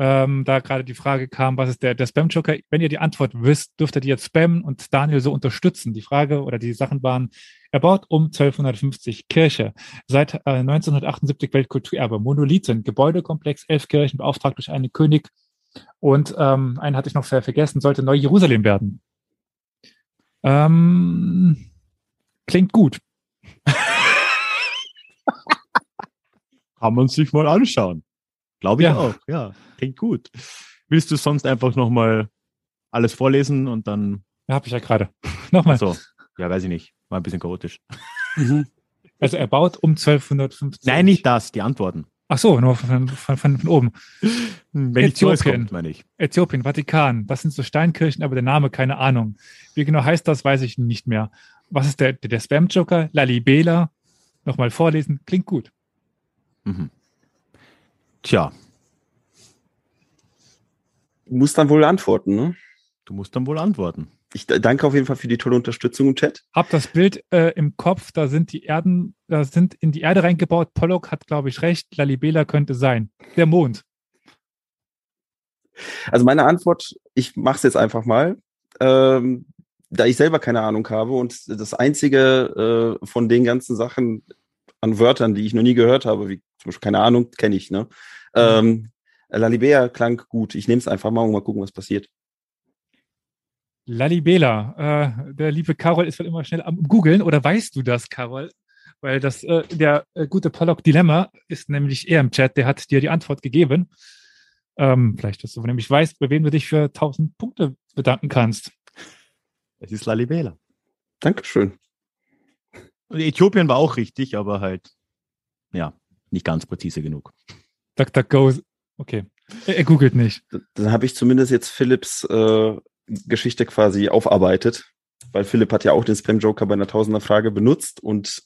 Ähm, da gerade die Frage kam, was ist der, der Spam-Chucker? Wenn ihr die Antwort wisst, dürft ihr jetzt spammen und Daniel so unterstützen. Die Frage oder die Sachen waren, er baut um 1250 Kirche, seit äh, 1978 Weltkulturerbe, Monolithen, Gebäudekomplex, elf Kirchen, beauftragt durch einen König und ähm, einen hatte ich noch ver- vergessen, sollte Neu-Jerusalem werden. Ähm, klingt gut. Kann man sich mal anschauen. Glaube ich Ja. auch. Ja, klingt gut. Willst du sonst einfach nochmal alles vorlesen und dann, Ja, habe ich ja gerade. Nochmal. so, ja, weiß ich nicht, war ein bisschen chaotisch. Mhm. Also er baut um 1250. Nein, nicht das, die Antworten. Ach so, nur von, von, von, von oben. Wenn Äthiopien. kommt, meine ich. Äthiopien, Vatikan, das sind so Steinkirchen, aber der Name keine Ahnung. Wie genau heißt das, weiß ich nicht mehr. Was ist der, der, der Spam-Joker? Lalibela. Nochmal vorlesen, klingt gut. Mhm. Tja, Du musst dann wohl antworten, ne? du musst dann wohl antworten. Ich danke auf jeden Fall für die tolle Unterstützung im Chat. Hab das Bild äh, im Kopf, da sind die Erden, da sind in die Erde reingebaut. Pollock hat, glaube ich, recht. Lalibela könnte sein. Der Mond. Also meine Antwort, ich mache es jetzt einfach mal. Ähm, da ich selber keine Ahnung habe und das einzige äh, von den ganzen Sachen an Wörtern, die ich noch nie gehört habe, wie zum Beispiel keine Ahnung, kenne ich, ne? Ähm, Lalibea klang gut. Ich nehme es einfach mal und mal gucken, was passiert. Lalibela. Äh, der liebe Carol ist wohl immer schnell am Googeln. Oder weißt du das, Carol? Weil das, äh, der äh, gute Pollock Dilemma ist nämlich eher im Chat. Der hat dir die Antwort gegeben. Ähm, vielleicht, dass du nämlich weißt, bei wem du dich für 1000 Punkte bedanken kannst. Es ist Lalibela. Dankeschön. Und Äthiopien war auch richtig, aber halt, ja, nicht ganz präzise genug. DuckDuckGo, okay. Er, er googelt nicht. Dann habe ich zumindest jetzt Philips äh, Geschichte quasi aufarbeitet, weil Philipp hat ja auch den Spam-Joker bei einer Tausender-Frage benutzt und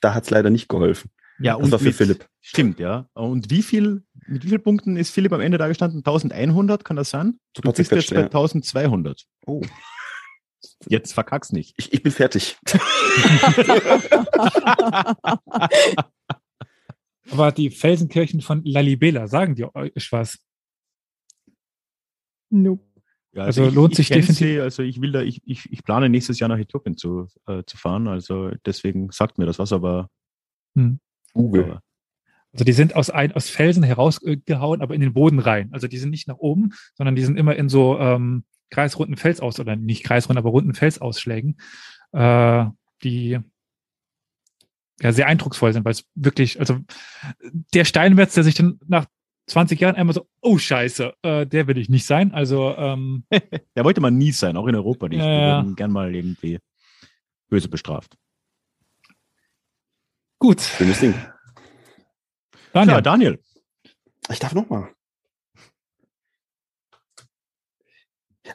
da hat es leider nicht geholfen. Ja, das und war für mit, Philipp. Stimmt, ja. Und wie viel, mit wie vielen Punkten ist Philipp am Ende da gestanden? 1100, kann das sein? Du bist jetzt bei 1200. Oh. Jetzt verkack's nicht. Ich, ich bin fertig. Aber die Felsenkirchen von Lalibela, sagen die euch was? Nope. Ja, also, also ich, lohnt sich definitiv. Sie, also ich will da, ich, ich, ich plane nächstes Jahr nach Äthiopien zu, äh, zu fahren. Also deswegen sagt mir das was, aber hm. Google. Also die sind aus, ein, aus Felsen herausgehauen, aber in den Boden rein. Also die sind nicht nach oben, sondern die sind immer in so ähm, kreisrunden Felsaus oder nicht kreisrunden, aber runden Felsausschlägen, äh, die ja sehr eindrucksvoll sind, weil es wirklich, also der Steinmetz, der sich dann nach 20 Jahren einmal so, oh Scheiße, äh, der will ich nicht sein. Also ähm, der wollte man nie sein, auch in Europa nicht. Ja, ja. gern mal irgendwie böse bestraft. Gut. Schönes Ding. Daniel. Ja, Daniel. Ich darf noch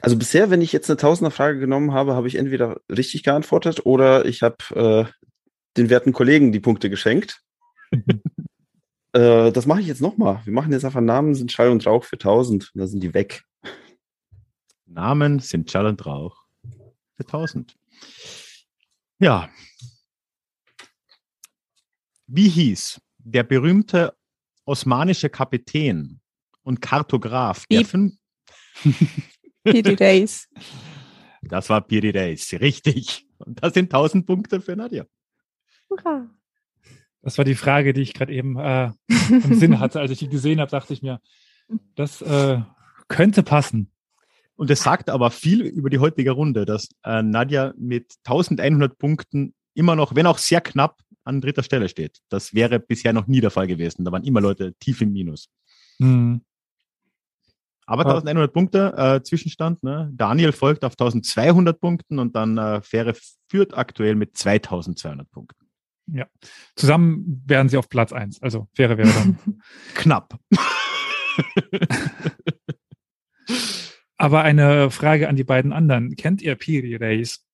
Also bisher, wenn ich jetzt eine Tausender-Frage genommen habe, habe ich entweder richtig geantwortet oder ich habe äh, den werten Kollegen die Punkte geschenkt. äh, das mache ich jetzt nochmal. Wir machen jetzt einfach Namen sind Schall und Rauch für 1000 und dann sind die weg. Namen sind Schall und Rauch für 1000. Ja. Wie hieß der berühmte osmanische Kapitän und Kartograf der Piri Reis. Das war Piri Reis, richtig. Und das sind 1000 Punkte für Nadja. Hurra. Das war die Frage, die ich gerade eben äh, im Sinn hatte. Als ich die gesehen habe, dachte ich mir, das äh, könnte passen. Und es sagt aber viel über die heutige Runde, dass äh, Nadja mit 1100 Punkten immer noch, wenn auch sehr knapp, an dritter Stelle steht. Das wäre bisher noch nie der Fall gewesen. Da waren immer Leute tief im Minus. Mhm. Aber 1100 Punkte äh, Zwischenstand. Ne? Daniel folgt auf 1200 Punkten und dann äh, Fähre führt aktuell mit 2200 Punkten. Ja, zusammen wären sie auf Platz 1. Also Fähre wäre dann knapp. Aber eine Frage an die beiden anderen. Kennt ihr Piri Race?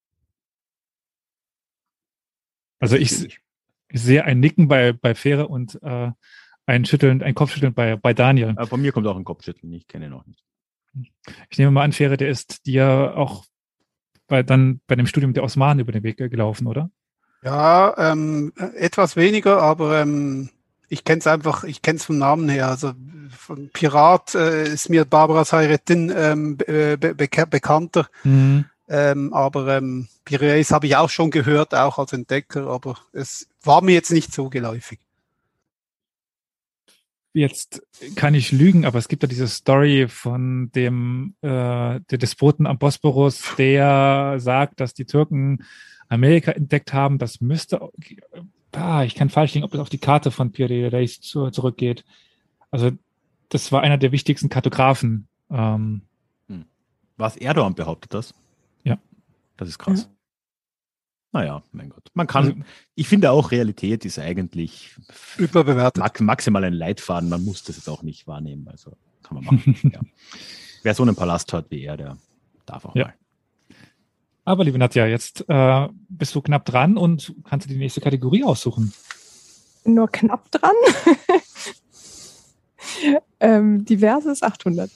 Also ich, ich sehe ein Nicken bei, bei Fähre und äh, ein Schütteln, ein Kopfschütteln bei, bei Daniel. Aber von mir kommt auch ein Kopfschütteln, ich kenne ihn noch nicht. Ich nehme mal an, Fähre, der ist dir auch bei, dann bei dem Studium der Osmanen über den Weg gelaufen, oder? Ja, ähm, etwas weniger, aber ähm, ich kenne es einfach, ich kenne es vom Namen her. Also von Pirat äh, ist mir Barbara Sayretin ähm, be be bekannter. Mhm. Ähm, aber ähm, Piraeus habe ich auch schon gehört, auch als Entdecker, aber es war mir jetzt nicht so geläufig jetzt kann ich lügen, aber es gibt ja diese Story von dem äh, der Despoten am Bosporus, der sagt, dass die Türken Amerika entdeckt haben. Das müsste, ah, ich kann falsch liegen, ob es auf die Karte von Pierre Reis zu, zurückgeht. Also das war einer der wichtigsten Kartografen. Ähm, hm. Was Erdogan behauptet das? Ja. Das ist krass. Ja. Naja, mein Gott. Man kann, also, ich finde auch, Realität ist eigentlich überbewertet. maximal ein Leitfaden. Man muss das jetzt auch nicht wahrnehmen. Also kann man machen. ja. Wer so einen Palast hat wie er, der darf auch ja. mal. Aber liebe Nadja, jetzt äh, bist du knapp dran und kannst du die nächste Kategorie aussuchen. Nur knapp dran? ähm, diverses 800.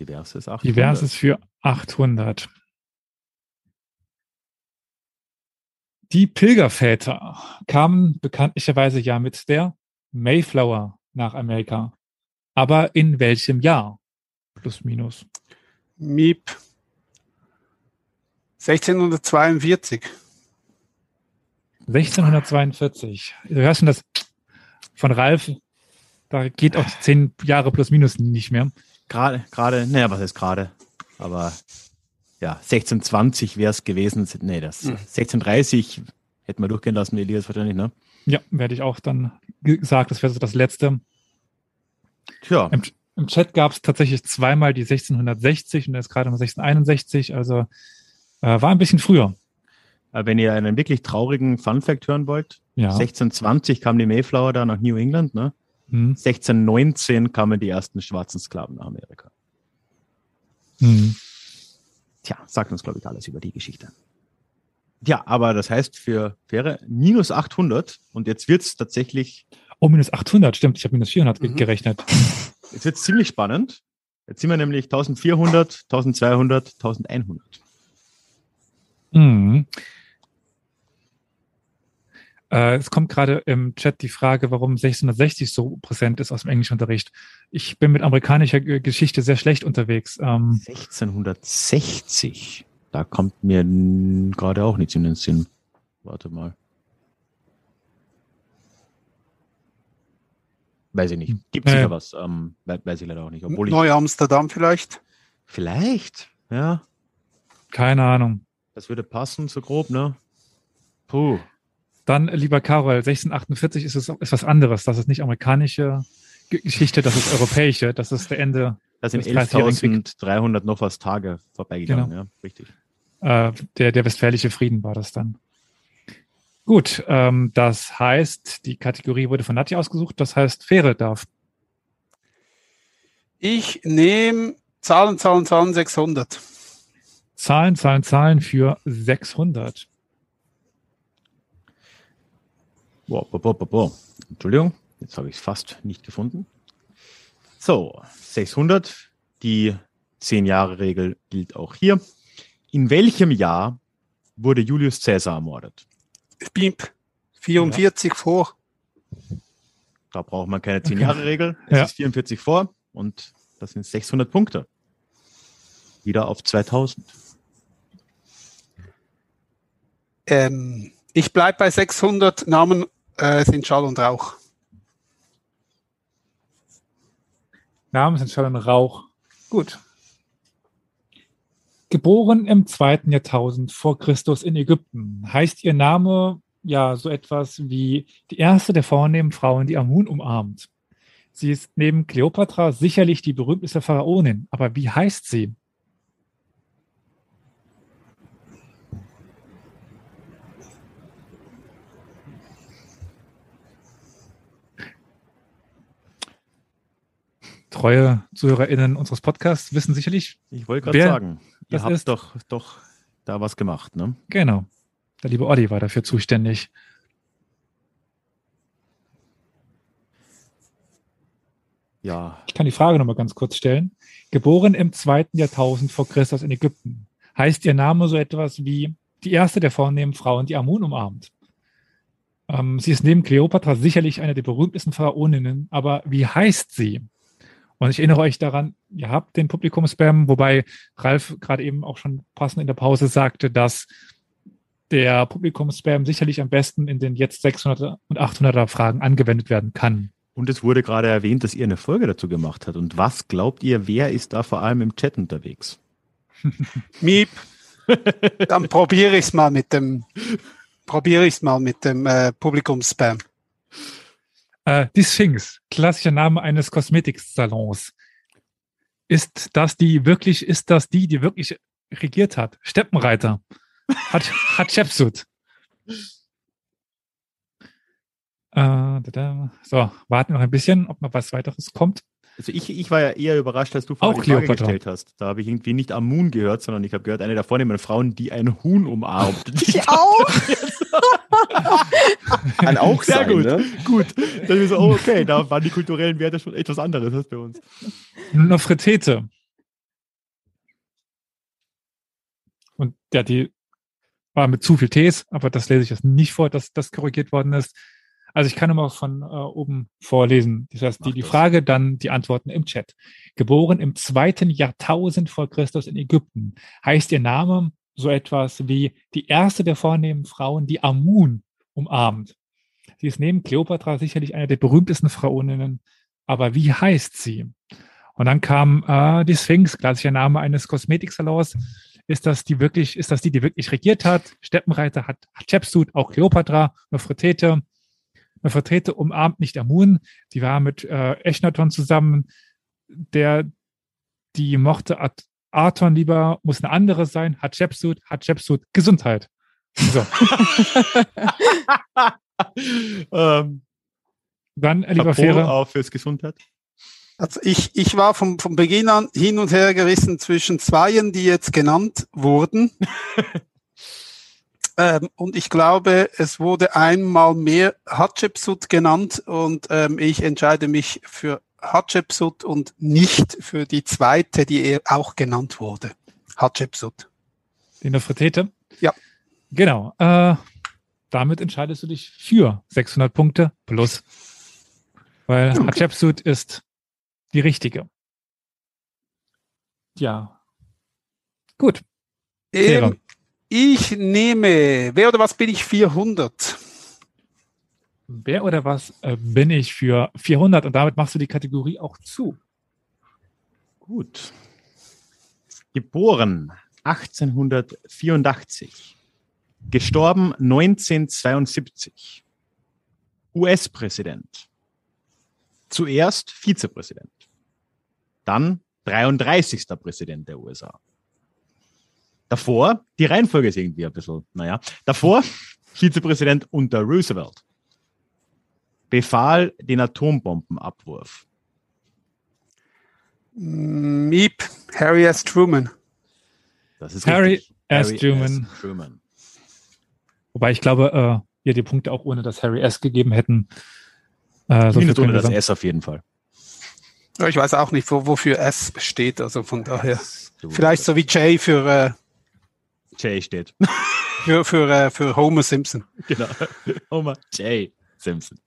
Diverses 800. Diverses für 800. Die Pilgerväter kamen bekanntlicherweise ja mit der Mayflower nach Amerika. Aber in welchem Jahr? Plus, minus. Miep. 1642. 1642. Du hörst schon das von Ralf, da geht auch die zehn Jahre plus minus nicht mehr. Gerade, gerade, naja, was ist gerade? Aber ja, 1620 wäre es gewesen. Nee, das Hm. 1630 hätten wir durchgehen lassen, Elias wahrscheinlich, ne? Ja, werde ich auch dann gesagt, das wäre so das letzte. Tja, Im, im Chat gab es tatsächlich zweimal die 1660 und jetzt gerade mal 1661, also äh, war ein bisschen früher. äh, wenn ihr einen wirklich traurigen Funfact hören wollt, Ja. 1620 kam die Mayflower da nach New England, ne? Hm. 1619 kamen die ersten schwarzen Sklaven nach Amerika. Hm. Tja, sagt uns, glaube ich, alles über die Geschichte. Ja, aber das heißt für Fähre minus 800 und jetzt wird's tatsächlich, Oh, minus 800, stimmt, ich habe minus 400 ge- Mhm. gerechnet. jetzt wird's ziemlich spannend. Jetzt sind wir nämlich 1400, 1200, 1100. Mhm. Äh, es kommt gerade im Chat die Frage, warum 1660 so präsent ist aus dem Englischunterricht. Ich bin mit amerikanischer Geschichte sehr schlecht unterwegs. Ähm, 1660. Da kommt mir gerade auch nichts in den Sinn. Warte mal. Weiß ich nicht. Gibt Nee. sicher was. Ähm, we- weiß ich leider auch nicht. Obwohl ich Neu-Amsterdam vielleicht. vielleicht, ja, keine Ahnung. das würde passen, so grob, ne? Puh. Dann, lieber Karol, 1648 ist es ist was anderes. Das ist nicht amerikanische Geschichte, das ist europäische. Das ist der Ende Da sind Das Krieg. 11.300 noch was Tage vorbeigegangen, ja, richtig. äh, der, der Westfälische Frieden war das dann. Gut, ähm, das heißt, die Kategorie wurde von Nadja ausgesucht. Das heißt, Fähre darf. Ich nehme Zahlen, Zahlen, Zahlen 600. Zahlen, Zahlen, Zahlen für 600. Boah, boah, boah. Entschuldigung, jetzt habe ich es fast nicht gefunden. So, 600. Die 10-Jahre-Regel gilt auch hier. In welchem Jahr wurde Julius Caesar ermordet? Piep. 44 vor. Da braucht man keine 10-Jahre-Regel. Es Ja. ist 44 vor und das sind 600 Punkte. Wieder auf 2000. Ähm, ich bleibe bei 600. Namen äh, sind Schall und Rauch. Namen sind Schall und Rauch. Gut. Geboren im zweiten Jahrtausend vor Christus in Ägypten, heißt ihr Name ja so etwas wie die erste der vornehmen Frauen, die Amun umarmt. Sie ist neben Kleopatra sicherlich die berühmteste Pharaonin, aber wie heißt sie? Treue ZuhörerInnen unseres Podcasts wissen sicherlich, Ich wollte gerade sagen, ihr das habt ist? doch, doch da was gemacht, ne? genau, der liebe Olli war dafür zuständig. Ja, Ich kann die Frage nochmal ganz kurz stellen. Geboren im zweiten Jahrtausend vor Christus in Ägypten, heißt ihr Name so etwas wie die erste der vornehmen Frauen, die Amun umarmt. Ähm, sie ist neben Kleopatra sicherlich eine der berühmtesten Pharaoninnen, aber wie heißt sie? Und ich erinnere euch daran, ihr habt den Publikum-Spam, wobei Ralf gerade eben auch schon passend in der Pause sagte, dass der Publikum-Spam sicherlich am besten in den jetzt 600er und 800er Fragen angewendet werden kann. und es wurde gerade erwähnt, dass ihr eine Folge dazu gemacht habt. Und was glaubt ihr, wer ist da vor allem im Chat unterwegs? Miep. Dann probiere ich es mal mit dem, probiere ich mal mit dem äh, Publikumsspam. Äh, die Sphinx, klassischer Name eines Kosmetiksalons. Ist das die wirklich, ist das die, die wirklich regiert hat? Steppenreiter. Hat, hat Shepsut. Äh. So, warten noch ein bisschen, ob noch was weiteres kommt. Also ich, ich war ja eher überrascht, als du vorhin die Frage gestellt hast. Da habe ich irgendwie nicht Amun gehört, sondern ich habe gehört, eine der vornehmen Frauen, die ein Huhn umarmt. Ich auch! Kann auch Sehr sein, gut, ne? gut. Dann ist so, okay, da waren die kulturellen Werte schon etwas anderes als bei uns. Nur noch Fritete. Und ja, die war mit zu viel Tees, aber das lese ich jetzt nicht vor, dass das korrigiert worden ist. Also ich kann immer von äh, oben vorlesen. Das heißt, die, die Frage, dann die Antworten im Chat. Geboren im zweiten Jahrtausend vor Christus in Ägypten, heißt ihr Name so etwas wie die erste der vornehmen Frauen, die Amun umarmt. Sie ist neben Kleopatra sicherlich eine der berühmtesten Frauninnen, aber wie heißt sie? Und dann kam äh, die Sphinx, klassischer Name eines Kosmetiksalons. Ist das die wirklich, ist das die, die wirklich regiert hat? Steppenreiter hat Hatshepsut, auch Kleopatra, Nofretete. Nofretete umarmt nicht Amun. Die war mit äh, Echnaton zusammen. Der, die mochte At Aton lieber, muss eine andere sein. Hatshepsut, Hatshepsut, Gesundheit. So. ähm, Dann, lieber Fähre. auch fürs Gesundheit. Also ich, ich war vom, vom Beginn an hin und her gerissen zwischen zweien, die jetzt genannt wurden. ähm, und ich glaube, es wurde einmal mehr Hatshepsut genannt und ähm, ich entscheide mich für Hatshepsut und nicht für die zweite, die auch genannt wurde. Hatshepsut. Die Nofretete? Ja. Genau. Äh, damit entscheidest du dich für 600 Punkte plus. Weil okay. Hatshepsut ist die richtige. Ja. Gut. Ähm, ich nehme, wer oder was bin ich 400? Wer oder was äh, bin ich für 400 und damit machst du die Kategorie auch zu. Gut. Geboren 1884. Gestorben 1972. US-Präsident. Zuerst Vizepräsident. Dann 33. Präsident der USA. Davor, die Reihenfolge ist irgendwie ein bisschen, naja, davor Vizepräsident unter Roosevelt. Befahl den Atombombenabwurf. Miep, Harry S. Truman. Das ist Harry, richtig. S. Harry Truman. S. Truman. Wobei ich glaube, äh, ihr die Punkte auch ohne das Harry S. gegeben hätten. Äh, so ohne das S auf jeden Fall. Ich weiß auch nicht, wo, wofür S steht. Also von daher. Vielleicht so wie J für. Äh, J steht. Für, für, äh, für Homer Simpson. Genau. Homer J. Simpson.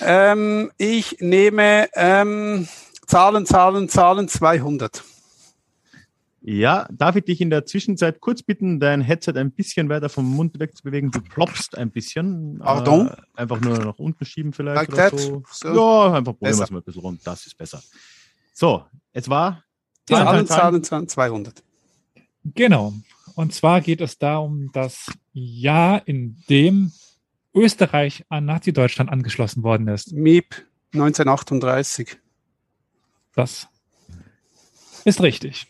Ähm, ich nehme ähm, Zahlen, Zahlen, Zahlen 200. Ja, darf ich dich in der Zwischenzeit kurz bitten, dein Headset ein bisschen weiter vom Mund wegzubewegen? Du ploppst ein bisschen. Pardon? Äh, einfach nur nach unten schieben vielleicht. Like so. so. Ja, einfach probieren wir es mal ein bisschen rund. Das ist besser. So, es war Zahlen, Zahlen, Zahlen 200. Genau. Und zwar geht es da um das Jahr, in dem Österreich an Nazi-Deutschland angeschlossen worden ist. MIP 1938. Das ist richtig.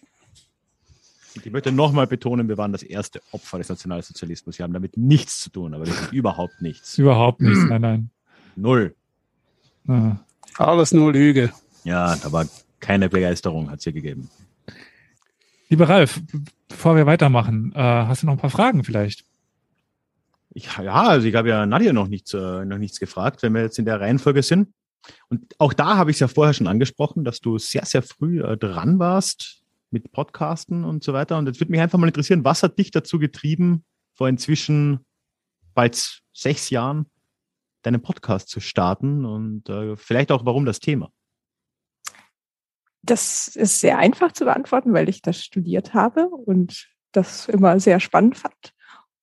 Ich möchte nochmal betonen, wir waren das erste Opfer des Nationalsozialismus. Wir haben damit nichts zu tun, aber wirklich überhaupt nichts. Überhaupt nichts, nein, nein. Null. Ja. Alles nur Lüge. Ja, da war keine Begeisterung, hat es hier gegeben. Lieber Ralf, bevor wir weitermachen, äh, hast du noch ein paar Fragen vielleicht? Ich, ja, also ich habe ja Nadja noch nichts, äh, noch nichts gefragt, wenn wir jetzt in der Reihenfolge sind. Und auch da habe ich es ja vorher schon angesprochen, dass du sehr, sehr früh äh, dran warst mit Podcasten und so weiter. Und jetzt würde mich einfach mal interessieren, was hat dich dazu getrieben, vor inzwischen bald sechs Jahren deinen Podcast zu starten und äh, vielleicht auch, warum das Thema? Das ist sehr einfach zu beantworten, weil ich das studiert habe und das immer sehr spannend fand.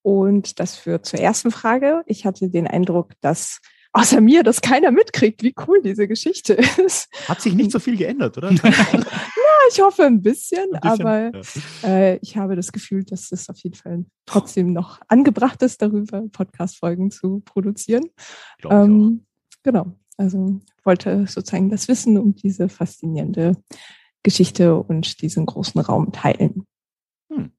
Und das führt zur ersten Frage. Ich hatte den Eindruck, dass außer mir das keiner mitkriegt, wie cool diese Geschichte ist. Hat sich nicht so viel geändert, oder? ich hoffe ein bisschen, ein bisschen aber ja. äh, ich habe das Gefühl, dass es auf jeden Fall trotzdem noch angebracht ist, darüber Podcast-Folgen zu produzieren. Ähm, genau, also wollte sozusagen das Wissen um diese faszinierende Geschichte und diesen großen Raum teilen. Hm.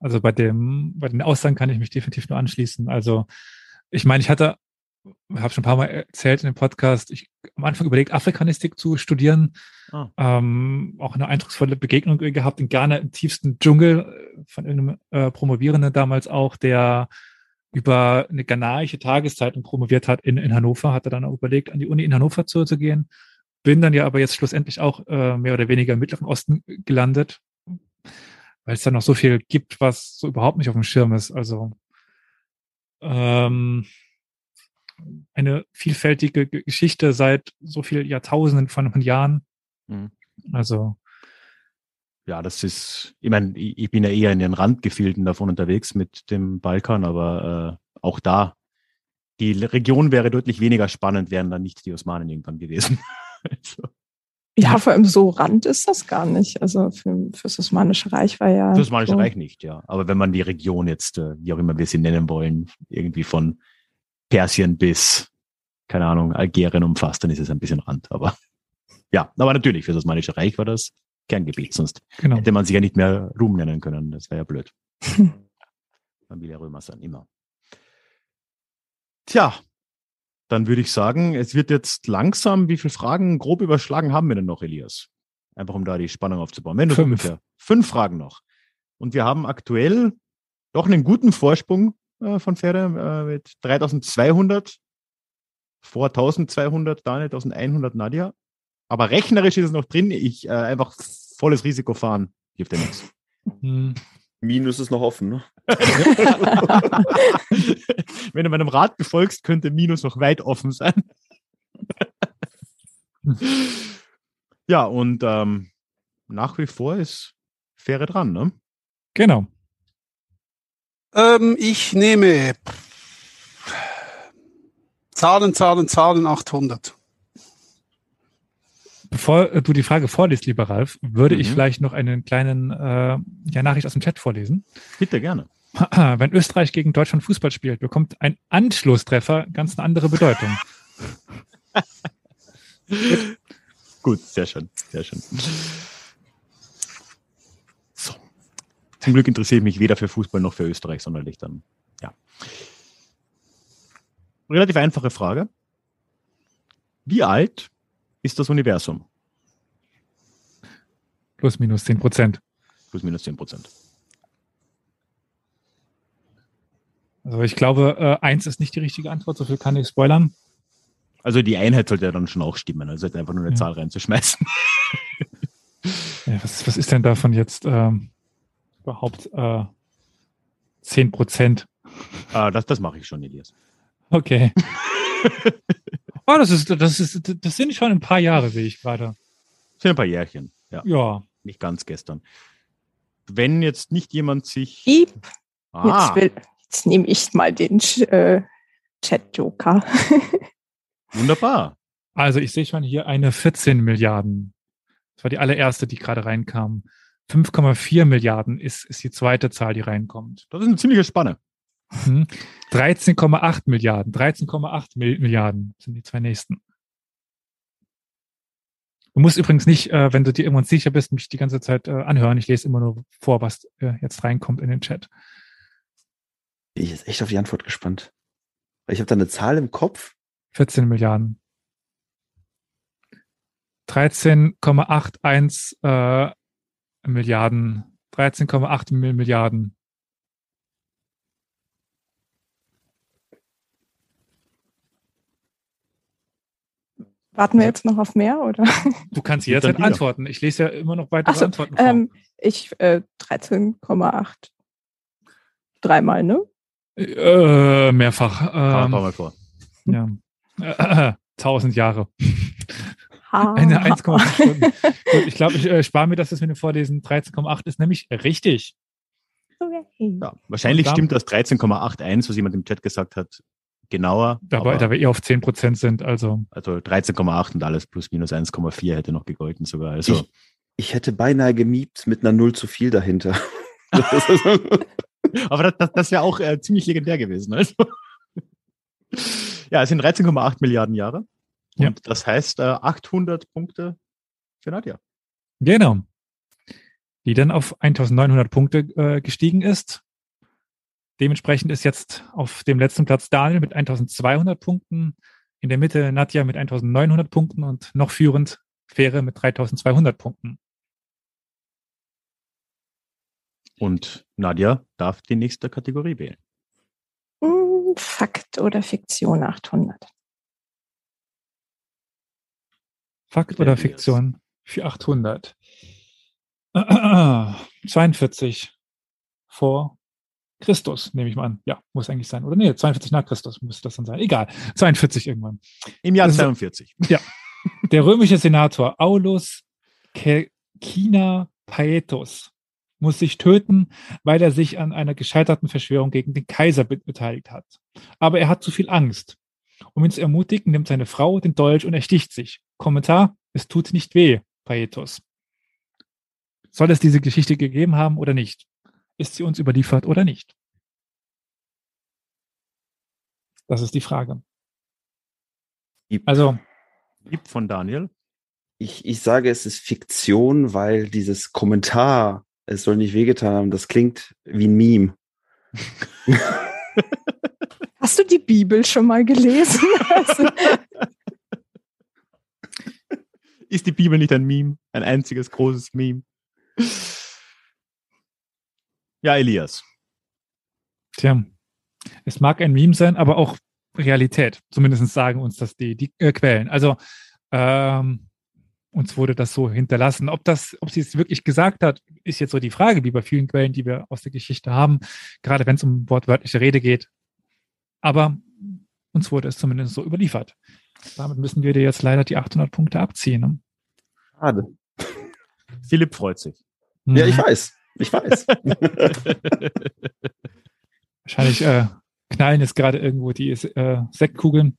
Also bei dem, bei den Aussagen kann ich mich definitiv nur anschließen. Also ich meine, ich hatte habe schon ein paar Mal erzählt in dem Podcast, ich am Anfang überlegt, Afrikanistik zu studieren. Oh. Ähm, auch eine eindrucksvolle Begegnung gehabt in Ghana im tiefsten Dschungel äh, von irgendeinem äh, Promovierenden damals auch, der über eine ghanaische Tageszeitung promoviert hat in, in Hannover, hatte dann auch überlegt, an die Uni in Hannover zu, zu gehen. Bin dann ja aber jetzt schlussendlich auch äh, mehr oder weniger im Mittleren Osten gelandet. weil es da noch so viel gibt, was so überhaupt nicht auf dem Schirm ist. Also ähm, eine vielfältige Geschichte seit so vielen Jahrtausenden von, von Jahren. Mhm. Also ja, das ist, ich meine, ich bin ja eher in den Randgefilden davon unterwegs mit dem Balkan, aber äh, auch da, die Region wäre deutlich weniger spannend, wären dann nicht die Osmanen irgendwann gewesen. also. Ja, vor allem so Rand ist das gar nicht. Also für, für das Osmanische Reich war ja. Für das Osmanische so. Reich nicht, ja. Aber wenn man die Region jetzt, äh, wie auch immer wir sie nennen wollen, irgendwie von Persien bis, keine Ahnung, Algerien umfasst, dann ist es ein bisschen Rand. Aber ja, aber natürlich, für das Osmanische Reich war das Kerngebiet, sonst genau. hätte man sich ja nicht mehr Ruhm nennen können. Das wäre ja blöd. man will ja Römer sein, immer. Tja, dann würde ich sagen, es wird jetzt langsam, wie viele Fragen grob überschlagen haben wir denn noch, Elias? Einfach um da die Spannung aufzubauen. Wenn du fünf. ungefähr fünf Fragen noch. Und wir haben aktuell doch einen guten Vorsprung äh, von Fähre äh, mit 3200 vor 1200 Daniel, 1100 Nadia. Aber rechnerisch ist es noch drin. Ich äh, einfach volles Risiko fahren. Gibt ja nichts. Hm. Minus ist noch offen, ne? Wenn du meinem Rat befolgst, könnte Minus noch weit offen sein. ja, und ähm, nach wie vor ist Fähre dran, ne? Genau. Ähm, ich nehme Zahlen, Zahlen, Zahlen 800. Bevor du die Frage vorliest, lieber Ralf, würde mhm. ich vielleicht noch einen kleinen äh, ja, Nachricht aus dem Chat vorlesen. Bitte gerne. Wenn Österreich gegen Deutschland Fußball spielt, bekommt ein Anschlusstreffer ganz eine andere Bedeutung. Gut, sehr schön, sehr schön. So. Zum Glück interessiere ich mich weder für Fußball noch für Österreich, sondern ich dann, ja. Relativ einfache Frage. Wie alt ist das Universum? Plus minus 10 Prozent. Plus minus 10 Prozent. Also ich glaube, äh, eins ist nicht die richtige Antwort, so viel kann ich spoilern. Also die Einheit sollte ja dann schon auch stimmen, also einfach nur eine ja. Zahl reinzuschmeißen. ja, was, was ist denn davon jetzt ähm, überhaupt äh, 10 Prozent? Ah, das, das mache ich schon, Elias. Okay. Oh, das ist, das ist, das sind schon ein paar Jahre, sehe ich gerade. Das sind ein paar Jährchen, ja. Ja. Nicht ganz gestern. Wenn jetzt nicht jemand sich. Piep. Ah. Jetzt, will, jetzt nehme ich mal den äh, Chat-Joker. Wunderbar. Also ich sehe schon hier eine 14 Milliarden. Das war die allererste, die gerade reinkam. 5,4 Milliarden ist, ist die zweite Zahl, die reinkommt. Das ist eine ziemliche Spanne. 13,8 mhm. Milliarden. 13,8 Milliarden sind die zwei nächsten. Du musst übrigens nicht, äh, wenn du dir irgendwann sicher bist, mich die ganze Zeit äh, anhören. Ich lese immer nur vor, was äh, jetzt reinkommt in den Chat. Bin ich jetzt echt auf die Antwort gespannt. Weil ich habe da eine Zahl im Kopf. 14 Milliarden. 13,81 äh, Milliarden. 13,8 Milliarden. Warten wir jetzt noch auf mehr, oder? Du kannst jetzt antworten. Ich lese ja immer noch weitere so, Antworten vor. Ähm, ich äh, 13,8. Dreimal, ne? Äh, mehrfach. Ähm, mal vor. Ja. Äh, äh, 1000 Jahre. Eine 1,8 Stunden. Gut, ich glaube, ich äh, spare mir das jetzt mit dem Vorlesen. 13,8 ist nämlich richtig. Okay. Ja, wahrscheinlich stimmt das 13,81, was jemand im Chat gesagt hat, genauer. Dabei, da wir eher auf 10 Prozent sind, also. Also 13,8 und alles plus minus 1,4 hätte noch gegolten sogar. Also. Ich, ich hätte beinahe gemiebt mit einer Null zu viel dahinter. Aber das, das, das wäre auch äh, ziemlich legendär gewesen. Also. ja, es sind 13,8 Milliarden Jahre. Ja. Und das heißt äh, 800 Punkte für Nadja. Genau. Die dann auf 1900 Punkte äh, gestiegen ist. Dementsprechend ist jetzt auf dem letzten Platz Daniel mit 1200 Punkten, in der Mitte Nadja mit 1900 Punkten und noch führend Fähre mit 3200 Punkten. Und Nadja darf die nächste Kategorie wählen. Hm, Fakt oder Fiktion 800. Fakt oder Fiktion für 800. 42 vor Christus, nehme ich mal an. Ja, muss eigentlich sein. Oder nee, 42 nach Christus müsste das dann sein. Egal. 42 irgendwann. Im Jahr 42. Ja. Der römische Senator Aulus Kina Paetus muss sich töten, weil er sich an einer gescheiterten Verschwörung gegen den Kaiser beteiligt hat. Aber er hat zu viel Angst. Um ihn zu ermutigen, nimmt seine Frau den Dolch und ersticht sich. Kommentar, es tut nicht weh, Paetus. Soll es diese Geschichte gegeben haben oder nicht? Ist sie uns überliefert oder nicht? Das ist die Frage. Also, Lieb von Daniel. Ich, ich sage, es ist Fiktion, weil dieses Kommentar, es soll nicht wehgetan haben, das klingt wie ein Meme. Hast du die Bibel schon mal gelesen? ist die Bibel nicht ein Meme? Ein einziges großes Meme? Ja, Elias. Tja, es mag ein Meme sein, aber auch Realität. Zumindest sagen uns das die, die äh, Quellen. Also ähm, uns wurde das so hinterlassen. Ob das, ob sie es wirklich gesagt hat, ist jetzt so die Frage, wie bei vielen Quellen, die wir aus der Geschichte haben, gerade wenn es um wortwörtliche Rede geht. Aber uns wurde es zumindest so überliefert. Damit müssen wir dir jetzt leider die 800 Punkte abziehen. Ne? Schade. Philipp freut sich. Ja, ich mhm. weiß. Ich weiß. Wahrscheinlich äh, knallen jetzt gerade irgendwo die äh, Sektkugeln.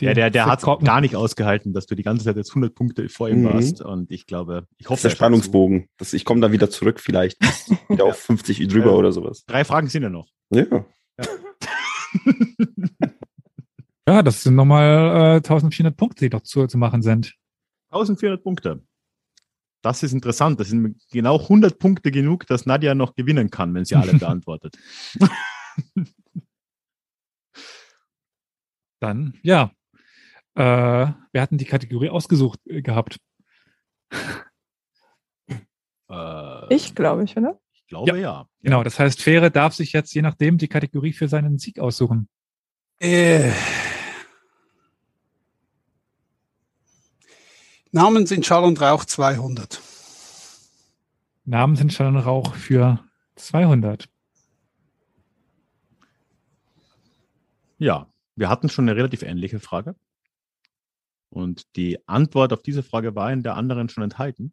Die ja, der, der hat gar nicht ausgehalten, dass du die ganze Zeit jetzt 100 Punkte vor ihm mhm. warst. Und ich glaube, ich hoffe. Das ist der Spannungsbogen. Das, ich komme da wieder zurück, vielleicht wieder auf 50 drüber äh, oder sowas. Drei Fragen sind ja noch. Ja. Ja, ja das sind nochmal äh, 1400 Punkte, die doch zu, zu machen sind. 1400 Punkte. Das ist interessant. Das sind genau 100 Punkte genug, dass Nadja noch gewinnen kann, wenn sie alle beantwortet. Dann, ja. Äh, wir hatten die Kategorie ausgesucht äh, gehabt. Äh, ich glaube ich, oder? Ich glaube ja. ja. Genau, das heißt, Fähre darf sich jetzt je nachdem die Kategorie für seinen Sieg aussuchen. Äh. Namen sind Schall und Rauch 200. Namen sind Schall und Rauch für 200. Ja, wir hatten schon eine relativ ähnliche Frage. Und die Antwort auf diese Frage war in der anderen schon enthalten.